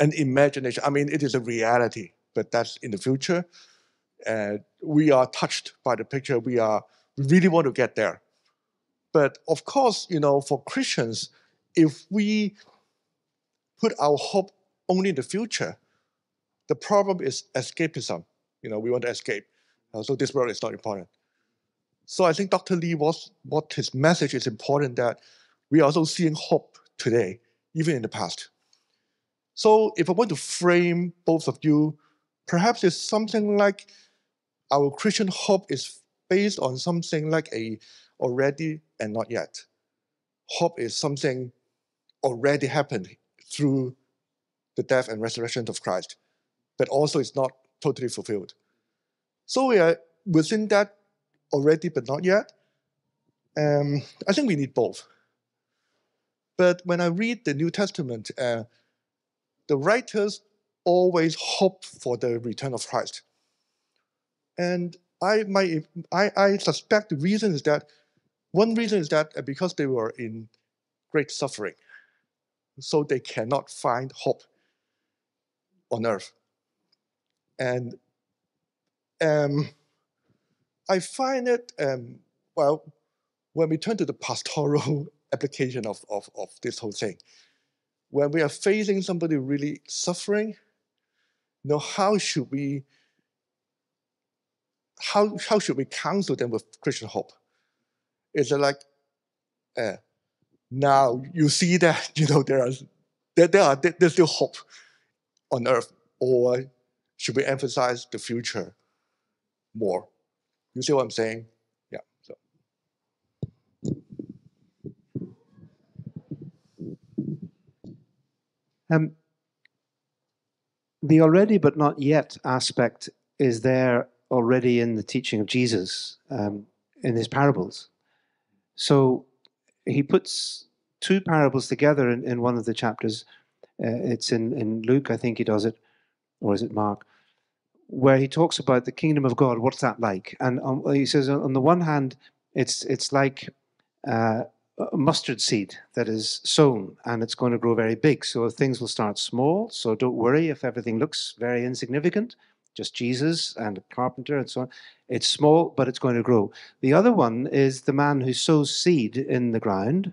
an imagination. I mean, it is a reality, but that's in the future. Uh, we are touched by the picture. We are we really want to get there. But of course, you know, for Christians, if we put our hope only in the future, the problem is escapism. You know, we want to escape. Uh, so this world is not important. So I think Dr. Lee was what his message is important that we are also seeing hope today, even in the past. So if I want to frame both of you, perhaps it's something like our Christian hope is based on something like a already and not yet. Hope is something already happened through the death and resurrection of Christ, but also it's not totally fulfilled. So we are within that already, but not yet. Um, I think we need both. But when I read the New Testament, uh, the writers always hope for the return of Christ. And I, my, I, I suspect the reason is that one reason is that uh, because they were in great suffering, so they cannot find hope on earth. And um, I find it, um, well, when we turn to the pastoral application of, of, of this whole thing, when we are facing somebody really suffering, you know, how should we how, how should we counsel them with Christian hope? Is it like, uh, now you see that you know there are there, there are there's still hope on earth, or should we emphasize the future more? You see what I'm saying? Yeah. So. Um, the already but not yet aspect is there already in the teaching of Jesus um, in his parables. So he puts two parables together in, in one of the chapters. Uh, it's in, in Luke, I think he does it, or is it Mark, where he talks about the kingdom of God. What's that like? And um, he says, on the one hand, it's it's like uh, a mustard seed that is sown and it's going to grow very big. So things will start small. So don't worry if everything looks very insignificant, just Jesus and a carpenter and so on. It's small, but it's going to grow. The other one is the man who sows seed in the ground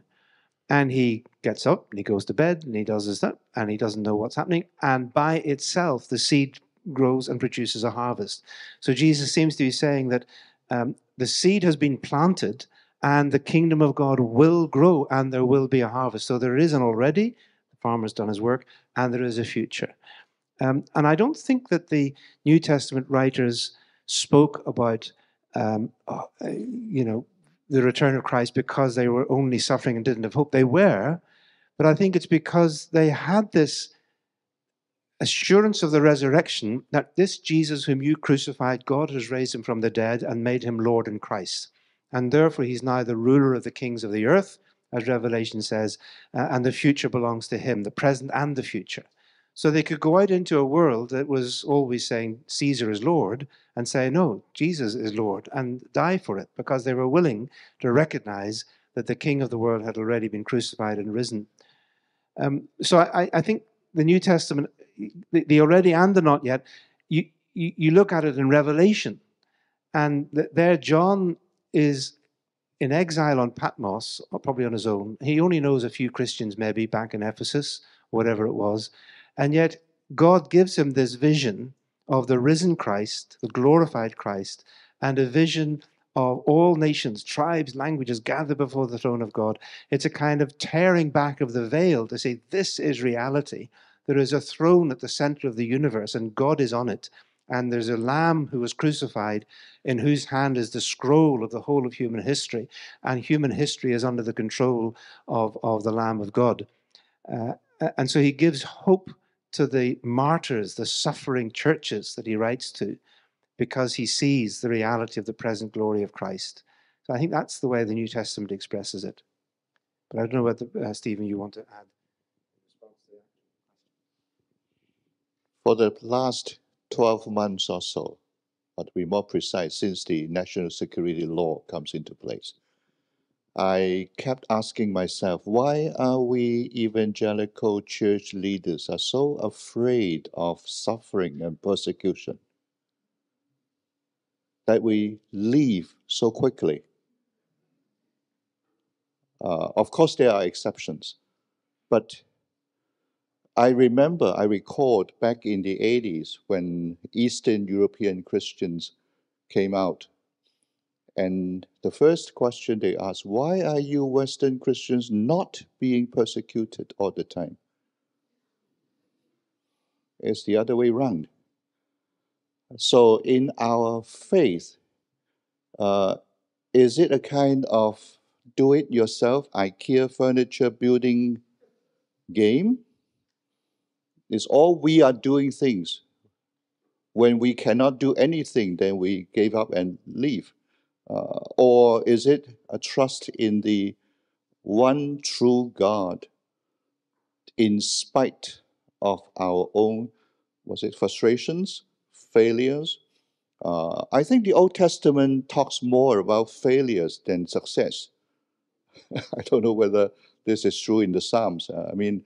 and he gets up and he goes to bed and he does his stuff and he doesn't know what's happening. And by itself, the seed grows and produces a harvest. So Jesus seems to be saying that um, the seed has been planted and the kingdom of God will grow and there will be a harvest. So there is an already, the farmer's done his work, and there is a future. Um, and I don't think that the New Testament writers spoke about, um, uh, you know, the return of Christ because they were only suffering and didn't have hope. They were, but I think it's because they had this assurance of the resurrection that this Jesus whom you crucified, God has raised him from the dead and made him Lord in Christ and therefore he's now the ruler of the kings of the earth, as Revelation says, uh, and the future belongs to him, the present and the future. So they could go out into a world that was always saying Caesar is Lord and say, no, Jesus is Lord, and die for it, because they were willing to recognize that the king of the world had already been crucified and risen. Um, so I, I, think the New Testament, the, the, already and the not yet, you, you, you look at it in Revelation, and there John is in exile on Patmos, probably on his own. He only knows a few Christians, maybe back in Ephesus, whatever it was. And yet, God gives him this vision of the risen Christ, the glorified Christ, and a vision of all nations, tribes, languages gathered before the throne of God. It's a kind of tearing back of the veil to say, this is reality. There is a throne at the center of the universe, and God is on it. And there's a lamb who was crucified in whose hand is the scroll of the whole of human history. And human history is under the control of, of the lamb of god. Uh, and so he gives hope to the martyrs the suffering churches that he writes to because he sees the reality of the present glory of christ. So i think that's the way the new testament expresses it. But i don't know whether uh, stephen you want to add for the last 12 months or so, or to be more precise, since the national security law comes into place. I kept asking myself, why are we evangelical church leaders are so afraid of suffering and persecution that we leave so quickly? Uh, of course, there are exceptions, but I remember, I recalled back in the 80s when Eastern European Christians came out. And the first question they asked, why are you Western Christians not being persecuted all the time? It's the other way around. So, in our faith, uh, is it a kind of do it yourself, IKEA furniture building game? It's all we are doing things. When we cannot do anything, then we give up and leave. Uh, or is it a trust in the one true God in spite of our own, was it frustrations, failures? Uh, I think the Old Testament talks more about failures than success. I don't know whether this is true in the Psalms. Uh, I mean,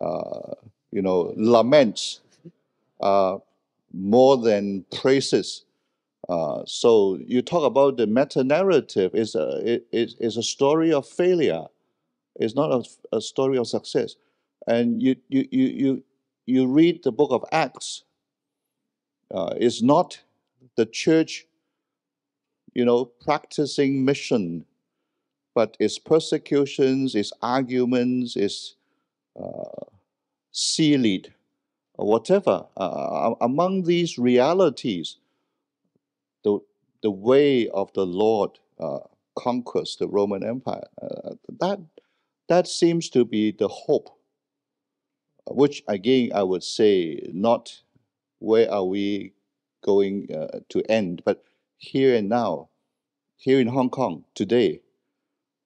uh, you know, laments uh, more than praises. Uh, so you talk about the meta narrative is a it, is a story of failure. It's not a, a story of success. And you you you you you read the book of Acts. Uh, it's not the church, you know, practicing mission, but its persecutions, its arguments, its uh, or whatever. Uh, among these realities, the, the way of the Lord uh, conquers the Roman Empire. Uh, that, that seems to be the hope, which again I would say not where are we going uh, to end, but here and now, here in Hong Kong today,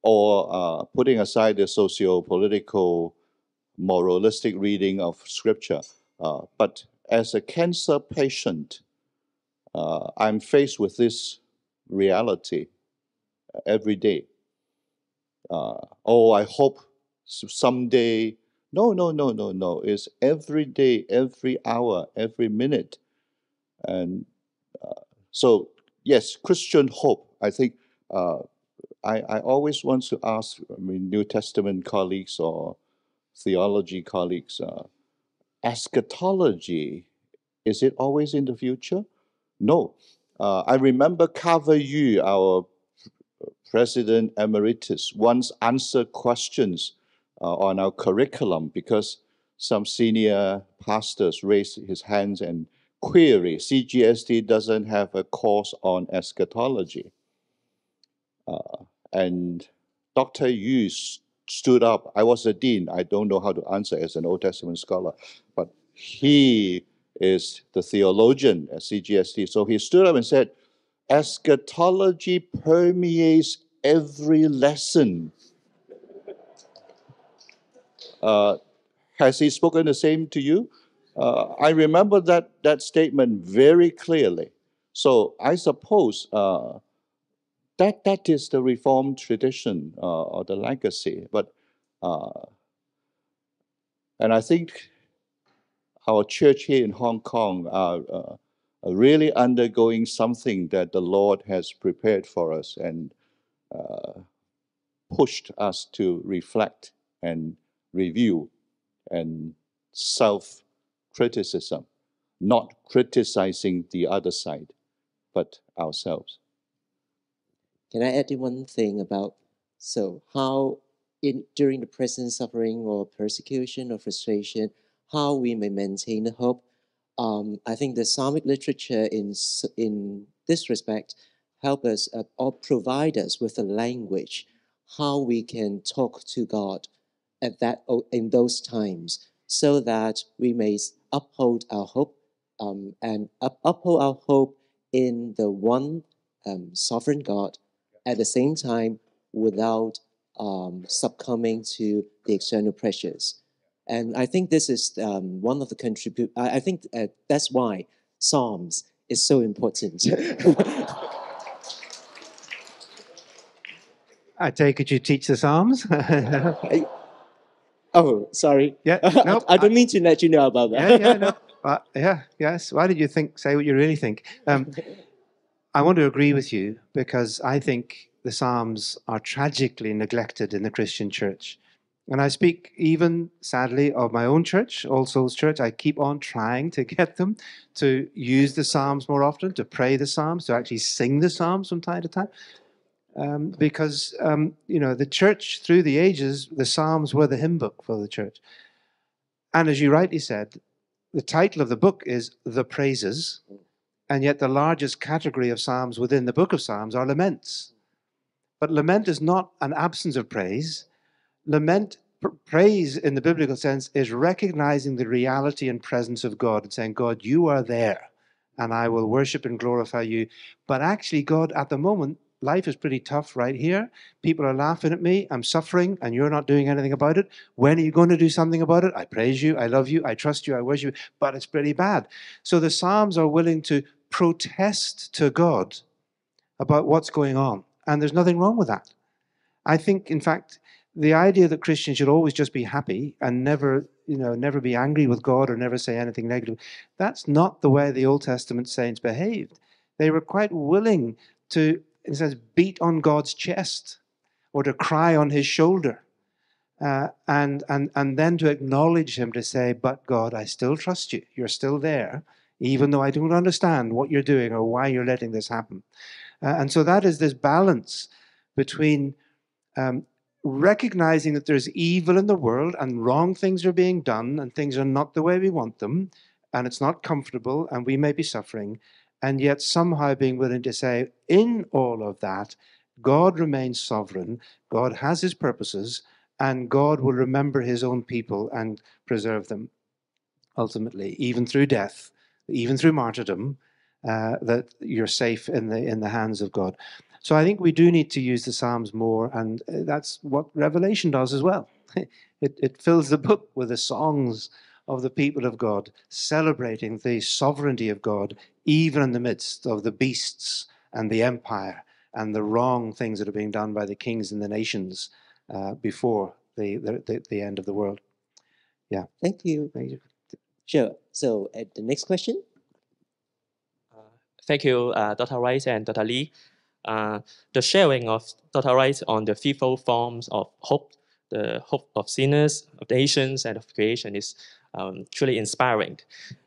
or uh, putting aside the socio-political, moralistic reading of scripture, uh, but as a cancer patient, uh, I'm faced with this reality every day. Uh, oh, I hope someday. No, no, no, no, no. It's every day, every hour, every minute. And uh, so, yes, Christian hope. I think uh, I, I always want to ask I mean, New Testament colleagues or theology colleagues uh, eschatology, is it always in the future? No. Uh, I remember Carver Yu, our president emeritus, once answered questions uh, on our curriculum because some senior pastors raised his hands and query CGST doesn't have a course on eschatology. Uh, and Dr. Yu stood up. I was a dean. I don't know how to answer as an Old Testament scholar, but he is the theologian at CGST. So he stood up and said, Eschatology permeates every lesson. Uh, has he spoken the same to you? Uh, I remember that, that statement very clearly. So I suppose uh, that, that is the Reformed tradition uh, or the legacy. But uh, and I think our church here in Hong Kong are, uh, are really undergoing something that the Lord has prepared for us and uh, pushed us to reflect and review and self criticism, not criticizing the other side, but ourselves. Can I add one thing about so how in during the present suffering or persecution or frustration, how we may maintain the hope. Um, I think the Psalmic literature in, in this respect help us uh, or provide us with a language how we can talk to God at that in those times so that we may uphold our hope um, and up, uphold our hope in the one um, sovereign God at the same time without um, succumbing to the external pressures. And I think this is um, one of the contribute. I, I think uh, that's why Psalms is so important. I take it you teach the Psalms. oh, sorry. Yeah, no, I, I don't mean to let you know about that. yeah, yeah, no. Uh, yeah, yes. Why did you think? Say what you really think. Um, I want to agree with you because I think the Psalms are tragically neglected in the Christian church. And I speak even, sadly, of my own church, All Souls Church. I keep on trying to get them to use the Psalms more often, to pray the Psalms, to actually sing the Psalms from time to time. Um, because, um, you know, the church through the ages, the Psalms were the hymn book for the church. And as you rightly said, the title of the book is The Praises, and yet the largest category of Psalms within the book of Psalms are laments. But lament is not an absence of praise lament, pr- praise in the biblical sense, is recognizing the reality and presence of God and saying, God, you are there, and I will worship and glorify you. But actually, God, at the moment, life is pretty tough right here. People are laughing at me. I'm suffering, and you're not doing anything about it. When are you going to do something about it? I praise you. I love you. I trust you. I worship you. But it's pretty bad. So the Psalms are willing to protest to God about what's going on. And there's nothing wrong with that. I think, in fact, the idea that Christians should always just be happy and never, you know, never be angry with God or never say anything negative, that's not the way the Old Testament saints behaved. they were quite willing to, in a sense, beat on God's chest or to cry on his shoulder. Uh, and, and, and then to acknowledge him to say, But God, I still trust you. You're still there, even though I don't understand what you're doing or why you're letting this happen. Uh, and so that is this balance between um, recognizing that there's evil in the world and wrong things are being done and things are not the way we want them and it's not comfortable and we may be suffering, and yet somehow being willing to say, in all of that, God remains sovereign, God has his purposes, and God will remember his own people and preserve them ultimately, even through death, even through martyrdom, uh, that you're safe in the, in the hands of God. So I think we do need to use the Psalms more, and uh, that's what Revelation does as well. it, it fills the book with the songs of the people of God, celebrating the sovereignty of God, even in the midst of the beasts and the empire and the wrong things that are being done by the kings and the nations uh, before the, the, the, end of the world. Yeah. Thank you. Sure. So, uh, the next question. Thank you, uh, Dr. Wright and Dr. Lee. Uh, the sharing of Dr. Wright on the threefold forms of hope, the hope of sinners, of the nations, and of creation is um, truly inspiring.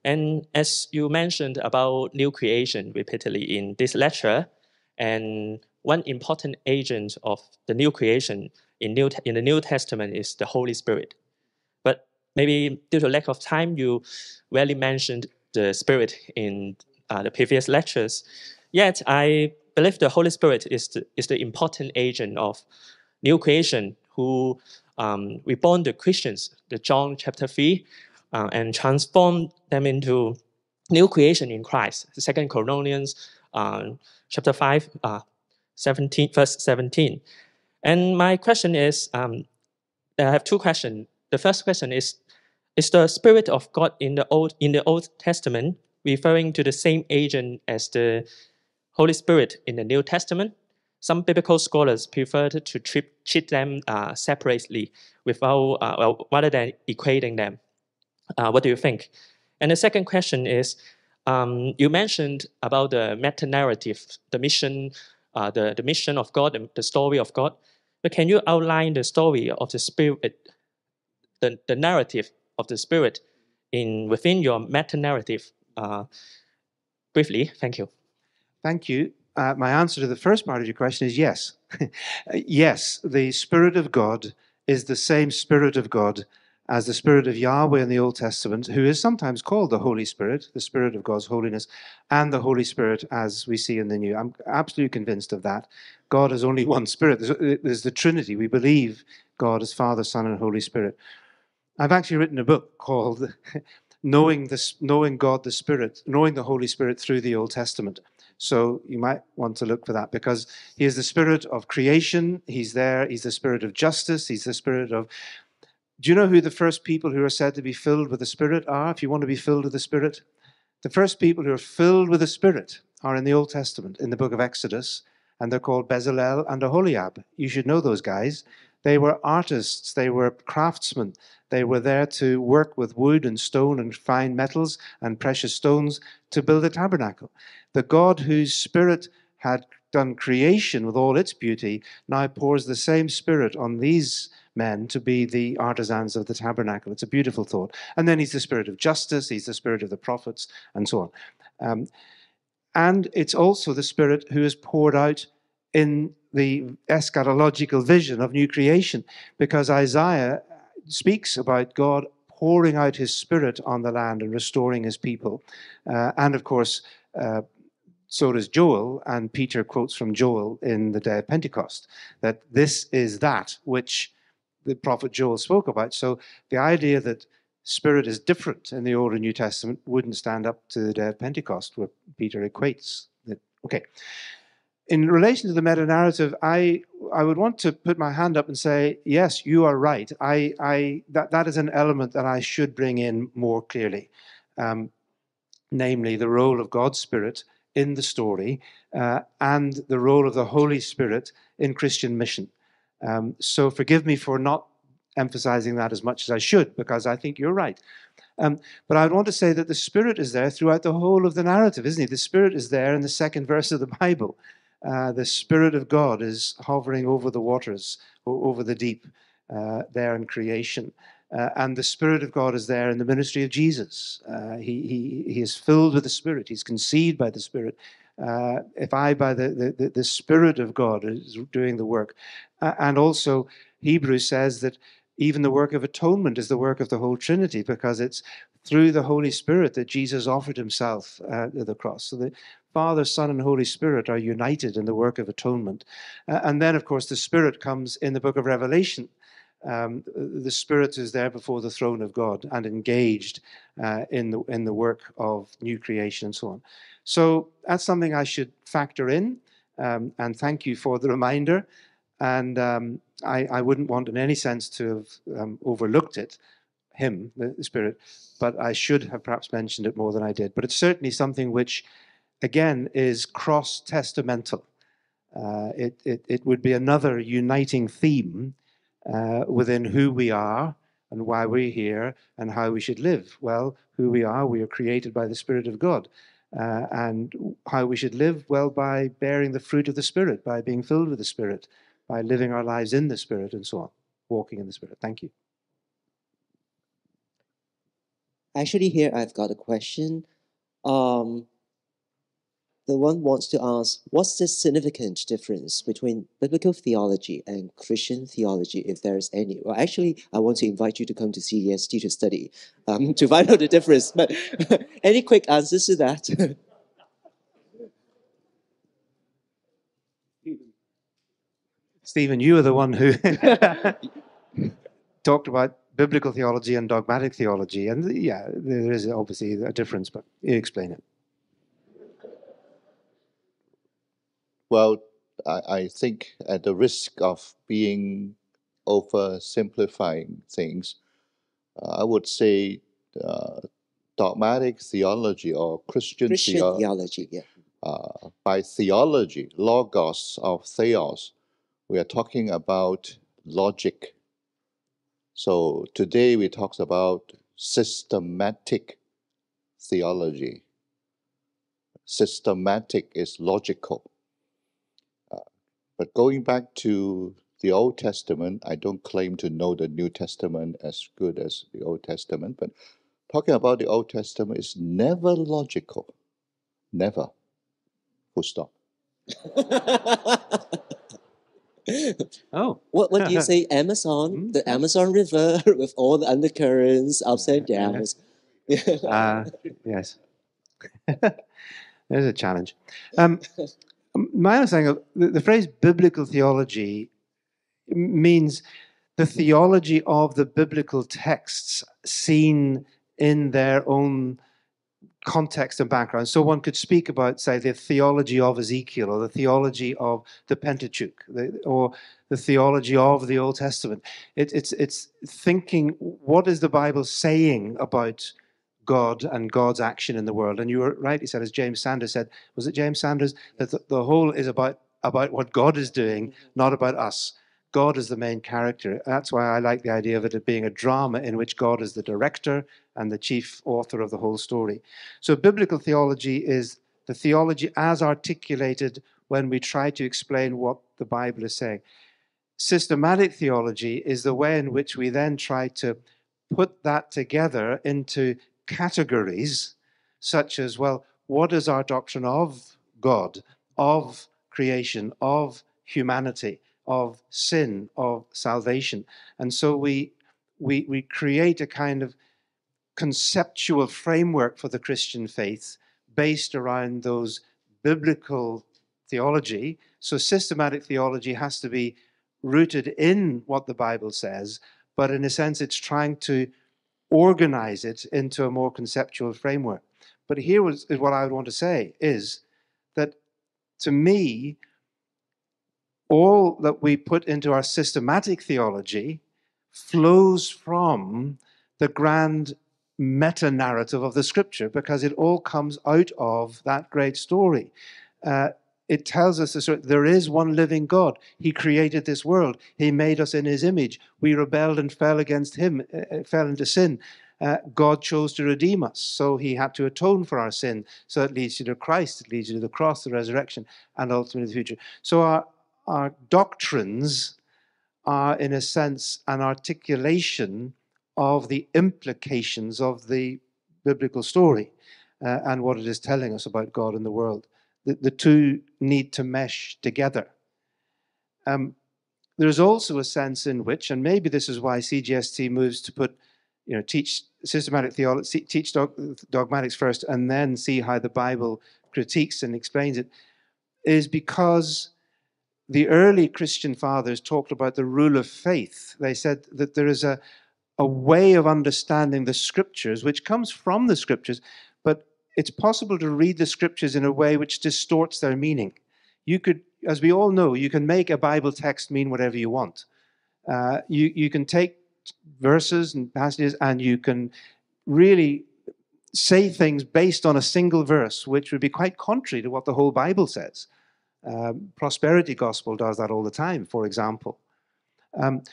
And as you mentioned about new creation repeatedly in this lecture, and one important agent of the new creation in, new, in the New Testament is the Holy Spirit. Maybe due to lack of time, you rarely mentioned the Spirit in uh, the previous lectures. Yet, I believe the Holy Spirit is the, is the important agent of new creation who um, reborn the Christians, the John chapter 3, uh, and transform them into new creation in Christ. Second Corinthians uh, chapter 5, uh, 17, verse 17. And my question is, um, I have two questions. The first question is, is the Spirit of God in the Old, in the Old Testament referring to the same agent as the Holy Spirit in the New Testament? Some biblical scholars prefer to treat, treat them uh, separately without, uh, well, rather than equating them. Uh, what do you think? And the second question is, um, you mentioned about the meta narrative, the mission, uh, the, the mission of God, the story of God. But can you outline the story of the Spirit, the, the narrative of the Spirit in within your meta narrative uh, briefly? Thank you. Thank you. Uh, my answer to the first part of your question is yes. yes, the Spirit of God is the same Spirit of God as the Spirit of Yahweh in the Old Testament, who is sometimes called the Holy Spirit, the Spirit of God's holiness, and the Holy Spirit as we see in the New. I'm absolutely convinced of that. God has only one Spirit. There's, there's the Trinity. We believe God is Father, Son, and Holy Spirit. I've actually written a book called Knowing, the, Knowing God the Spirit, Knowing the Holy Spirit through the Old Testament. So you might want to look for that because he is the spirit of creation. He's there. He's the spirit of justice. He's the spirit of do you know who the first people who are said to be filled with the Spirit are, if you want to be filled with the Spirit? The first people who are filled with the Spirit are in the Old Testament, in the book of Exodus, and they're called Bezalel and Aholiab. You should know those guys. They were artists, they were craftsmen. They were there to work with wood and stone and fine metals and precious stones to build a tabernacle. The God whose spirit had done creation with all its beauty now pours the same spirit on these men to be the artisans of the tabernacle. It's a beautiful thought. And then he's the spirit of justice, he's the spirit of the prophets, and so on. Um, and it's also the spirit who is poured out in the eschatological vision of new creation, because Isaiah speaks about God pouring out his spirit on the land and restoring his people. Uh, and of course, uh, so does Joel, and Peter quotes from Joel in the day of Pentecost that this is that which the prophet Joel spoke about. So the idea that spirit is different in the Old and New Testament wouldn't stand up to the day of Pentecost, where Peter equates it. Okay. In relation to the meta narrative, I I would want to put my hand up and say, yes, you are right. I, I that, that is an element that I should bring in more clearly, um, namely the role of God's Spirit in the story uh, and the role of the Holy Spirit in Christian mission. Um, so forgive me for not emphasizing that as much as I should because I think you're right. Um, but I would want to say that the Spirit is there throughout the whole of the narrative, isn't he? The Spirit is there in the second verse of the Bible. Uh, the Spirit of God is hovering over the waters, over the deep, uh, there in creation. Uh, and the Spirit of God is there in the ministry of Jesus. Uh, he, he, he is filled with the Spirit, he's conceived by the Spirit. Uh, if I, by the, the, the Spirit of God, is doing the work. and also, Hebrews says that even the work of atonement is the work of the whole Trinity because it's through the Holy Spirit that Jesus offered himself at the cross. So the Father, Son, and Holy Spirit are united in the work of atonement. Uh, and then, of course, the Spirit comes in the book of Revelation. Um, the Spirit is there before the throne of God and engaged uh, in, the, in the work of new creation and so on. So that's something I should factor in. Um, and thank you for the reminder. And um, I, I, wouldn't want in any sense to have um, overlooked it, him, the, Spirit, but I should have perhaps mentioned it more than I did. But it's certainly something which, again, is cross testamental. Uh, it, it, it, would be another uniting theme uh, within who we are and why we're here and how we should live. Well, who we are, we are created by the Spirit of God. Uh, and how we should live, well, by bearing the fruit of the Spirit, by being filled with the Spirit, by living our lives in the Spirit and so on, walking in the Spirit. Thank you. Actually, here I've got a question. Um, the one wants to ask, what's the significant difference between biblical theology and Christian theology, if there's any? Well, actually, I want to invite you to come to CGST to study um, to find out the difference. But any quick answers to that? Stephen, you are the one who talked about biblical theology and dogmatic theology. And yeah, there is obviously a difference, but you explain it. Well, I, I think at the risk of being oversimplifying things, uh, I would say uh, dogmatic theology or Christian, Christian theo- theology, yeah. Uh, by theology, logos of theos, we are talking about logic. So today we talk about systematic theology. Systematic is logical. Uh, but going back to the Old Testament, I don't claim to know the New Testament as good as the Old Testament, but talking about the Old Testament is never logical. Never. Full stop. oh. What what do you say? Amazon, hmm? the Amazon River with all the undercurrents, ups and downs. uh, yes. There's a challenge. Um, my understanding of the, the phrase biblical theology means the theology of the biblical texts seen in their own context and background. So one could speak about, say, the theology of Ezekiel or the theology of the Pentateuch or the theology of the Old Testament. It, it's, it's thinking what is the Bible saying about God and God's action in the world. And you were right, he said, as James Sanders said, was it James Sanders, that the, the whole is about, about what God is doing, mm-hmm. not about us. God is the main character. That's why I like the idea of it being a drama in which God is the director and the chief author of the whole story. So, biblical theology is the theology as articulated when we try to explain what the Bible is saying. Systematic theology is the way in which we then try to put that together into categories, such as, well, what is our doctrine of God, of creation, of humanity? of sin, of salvation. And so we, we, we create a kind of conceptual framework for the Christian faith based around those biblical theology. So systematic theology has to be rooted in what the Bible says, but in a sense, it's trying to organize it into a more conceptual framework. But here is what I would want to say is that to me, all that we put into our systematic theology flows from the grand meta narrative of the scripture because it all comes out of that great story. Uh, it tells us this, there is one living God. He created this world. He made us in His image. We rebelled and fell against Him, uh, fell into sin. Uh, God chose to redeem us, so He had to atone for our sin. So it leads you to Christ, it leads you to the cross, the resurrection, and ultimately the future. So our our doctrines are, in a sense, an articulation of the implications of the biblical story uh, and what it is telling us about God and the world the, the two need to mesh together. Um, there's also a sense in which, and maybe this is why CGST moves to put, you know, teach systematic theology, teach dog, dogmatics first, and then see how the Bible critiques and explains it, is because the early Christian fathers talked about the rule of faith. They said that there is a, a way of understanding the scriptures, which comes from the scriptures, but it's possible to read the scriptures in a way which distorts their meaning. You could, as we all know, you can make a Bible text mean whatever you want. Uh, you, you can take verses and passages and you can really say things based on a single verse, which would be quite contrary to what the whole Bible says. Um, prosperity gospel does that all the time, for example. Um,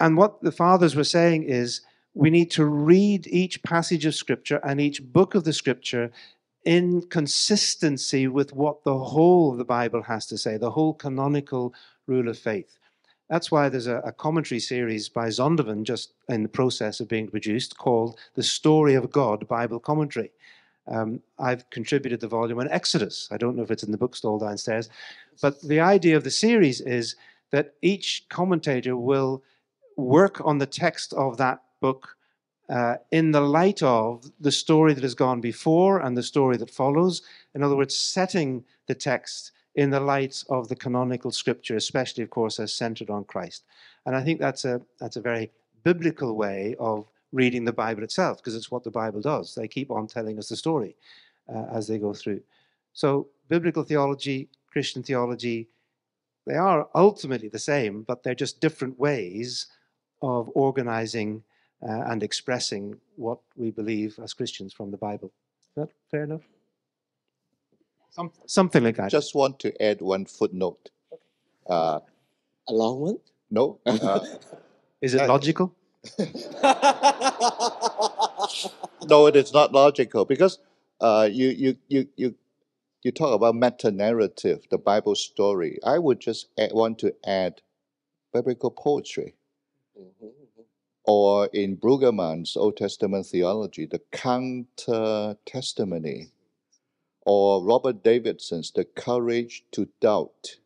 and what the fathers were saying is we need to read each passage of Scripture and each book of the Scripture in consistency with what the whole of the Bible has to say, the whole canonical rule of faith. That's why there's a, a, commentary series by Zondervan just in the process of being produced called The Story of God Bible Commentary. Um, I've contributed the volume on Exodus. I don't know if it's in the bookstall downstairs, but the idea of the series is that each commentator will work on the text of that book uh, in the light of the story that has gone before and the story that follows. In other words, setting the text in the light of the canonical scripture, especially, of course, as centered on Christ. And I think that's a, that's a very biblical way of reading the Bible itself, because it's what the Bible does. They keep on telling us the story uh, as they go through. So, biblical theology, Christian theology, they are ultimately the same, but they're just different ways of organizing uh, and expressing what we believe as Christians from the Bible. Is that fair enough? Some, something like that. Just want to add one footnote. Uh, a long one? No. Uh, Is it logical? no, it is not logical because uh, you, you, you, you, you talk about meta narrative, the Bible story. I would just add, want to add biblical poetry. Mm-hmm or in Brueggemann's Old Testament theology, the counter testimony, or Robert Davidson's The Courage to Doubt.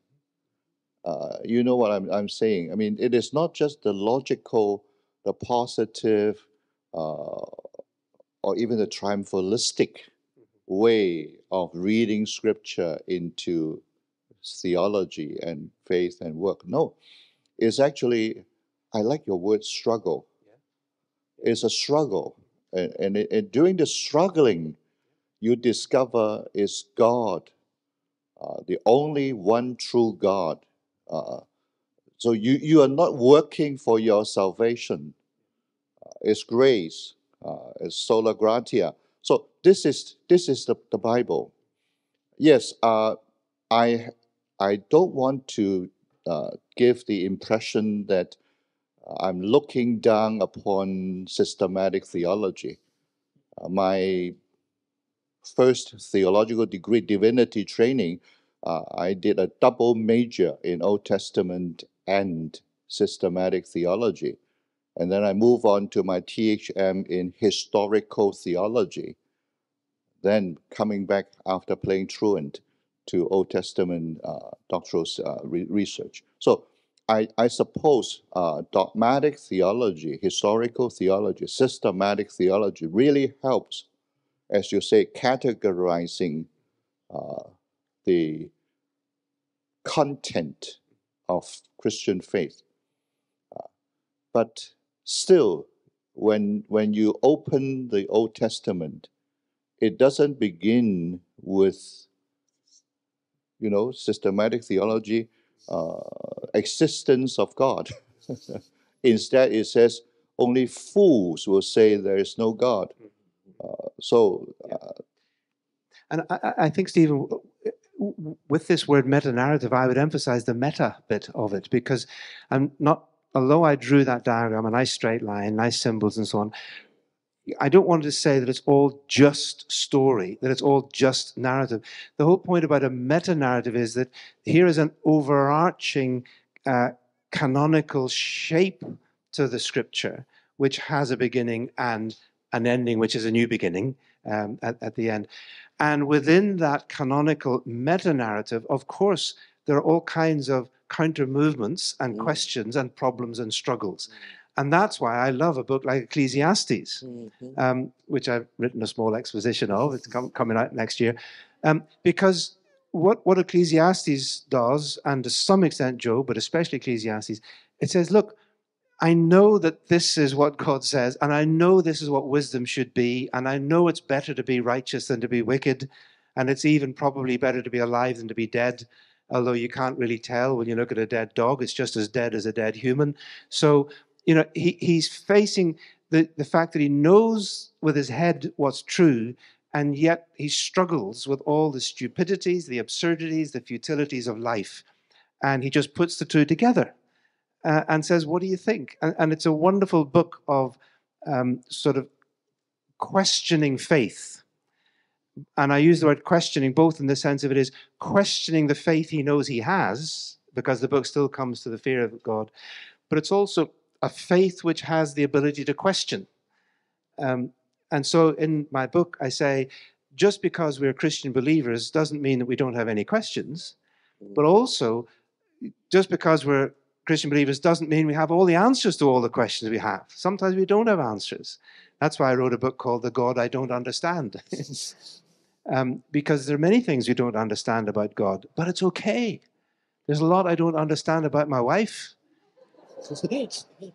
Uh, you know what I'm, I'm saying? I mean, it is not just the logical, the positive, uh, or even the triumphalistic mm-hmm. way of reading scripture into theology and faith and work. No, it's actually I like your word struggle. Yeah. It's a struggle. And, and, and, during the struggling, you discover is God, uh, the only one true God. Uh, so you, you are not working for your salvation. Uh, it's grace. Uh, it's sola gratia. So this is this is the, the Bible. Yes, uh, I I don't want to uh, give the impression that I'm looking down upon systematic theology. Uh, my first theological degree, divinity training, uh, I did a double major in Old Testament and systematic theology. And then I move on to my THM in historical theology. Then coming back after playing truant to Old Testament uh, doctoral uh, re- research. So I, I suppose uh, dogmatic theology, historical theology, systematic theology really helps, as you say, categorizing uh, the content of Christian faith. Uh, but still, when, when you open the Old Testament, it doesn't begin with, you know, systematic theology uh, existence of God. Instead, it says only fools will say there is no God. Uh, so, uh, and I, I, think Stephen, with this word meta narrative, I would emphasize the meta bit of it because I'm not, although I drew that diagram, a nice straight line, nice symbols, and so on, I don't want to say that it's all just story, that it's all just narrative. The whole point about a meta narrative is that here is an overarching uh, canonical shape to the scripture, which has a beginning and an ending, which is a new beginning um, at, at the end. And within that canonical meta narrative, of course, there are all kinds of counter movements and Mm. questions and problems and struggles. And that's why I love a book like Ecclesiastes, Mhm. um, which I've written a small exposition of. It's com- coming out next year. Um, because what, what Ecclesiastes does, and to some extent Job, but especially Ecclesiastes, it says, look, I know that this is what God says, and I know this is what wisdom should be, and I know it's better to be righteous than to be wicked, and it's even probably better to be alive than to be dead, although you can't really tell when you look at a dead dog, it's just as dead as a dead human. So, you know, he, he's facing the, the fact that he knows with his head what's true, and yet he struggles with all the stupidities, the absurdities, the futilities of life. And he just puts the two together uh, and says, What do you think? And, and it's a wonderful book of um, sort of questioning faith. And I use the word questioning both in the sense of it is questioning the faith he knows he has, because the book still comes to the fear of God, but it's also a faith which has the ability to question. Um, and so in my book, I say, just because we're Christian believers doesn't mean that we don't have any questions, but also just because we're Christian believers doesn't mean we have all the answers to all the questions we have. Sometimes we don't have answers. That's why I wrote a book called The God I Don't Understand. um, because there are many things you don't understand about God, but it's okay. There's a lot I don't understand about my wife.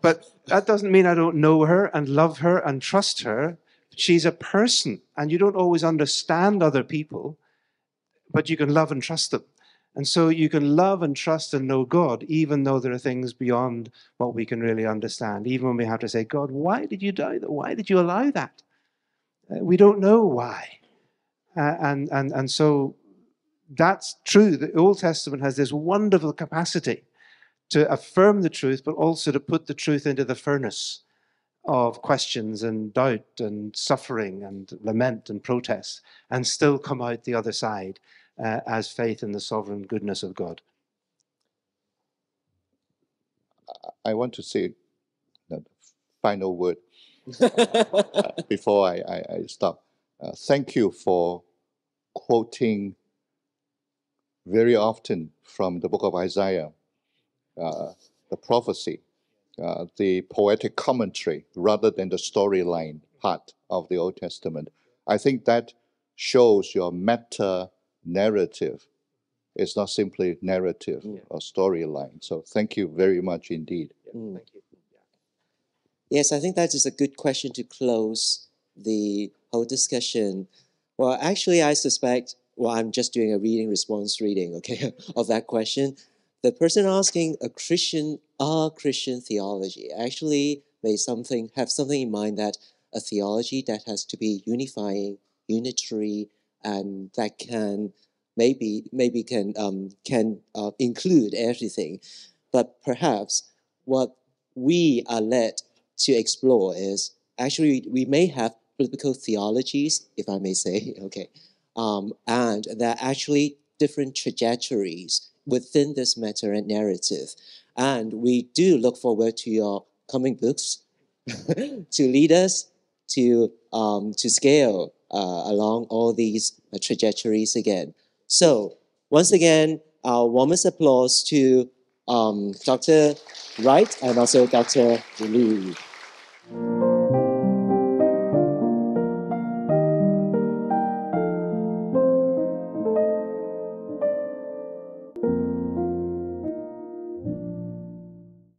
But that doesn't mean I don't know her and love her and trust her. She's a person, and you don't always understand other people, but you can love and trust them. And so you can love and trust and know God, even though there are things beyond what we can really understand. Even when we have to say, God, why did you die? Why did you allow that? Uh, we don't know why. Uh, and, and, and so that's true. The Old Testament has this wonderful capacity to affirm the truth, but also to put the truth into the furnace of questions and doubt and suffering and lament and protest, and still come out the other side uh, as faith in the sovereign goodness of God. I want to say the final word uh, before I, I, I stop. Uh, thank you for quoting very often from the book of Isaiah, uh, the prophecy, uh, the poetic commentary, rather than the storyline part of the Old Testament. I think that shows your meta narrative. It's not simply narrative Yeah. or storyline. So thank you very much indeed. Mm. Thank you. Yes, I think that is a good question to close the whole discussion. Well, actually, I suspect, well, I'm just doing a reading response reading, okay, of that question. The person asking a Christian, a Christian theology actually may something have something in mind that a theology that has to be unifying, unitary, and that can maybe maybe can um, can uh, include everything. But perhaps what we are led to explore is actually we may have biblical theologies, if I may say, okay, um, and there are actually different trajectories within this meta narrative. And we do look forward to your coming books to lead us to um, to scale uh, along all these uh, trajectories again. So once again, our warmest applause to um, Dr. Wright and also Dr. Lee.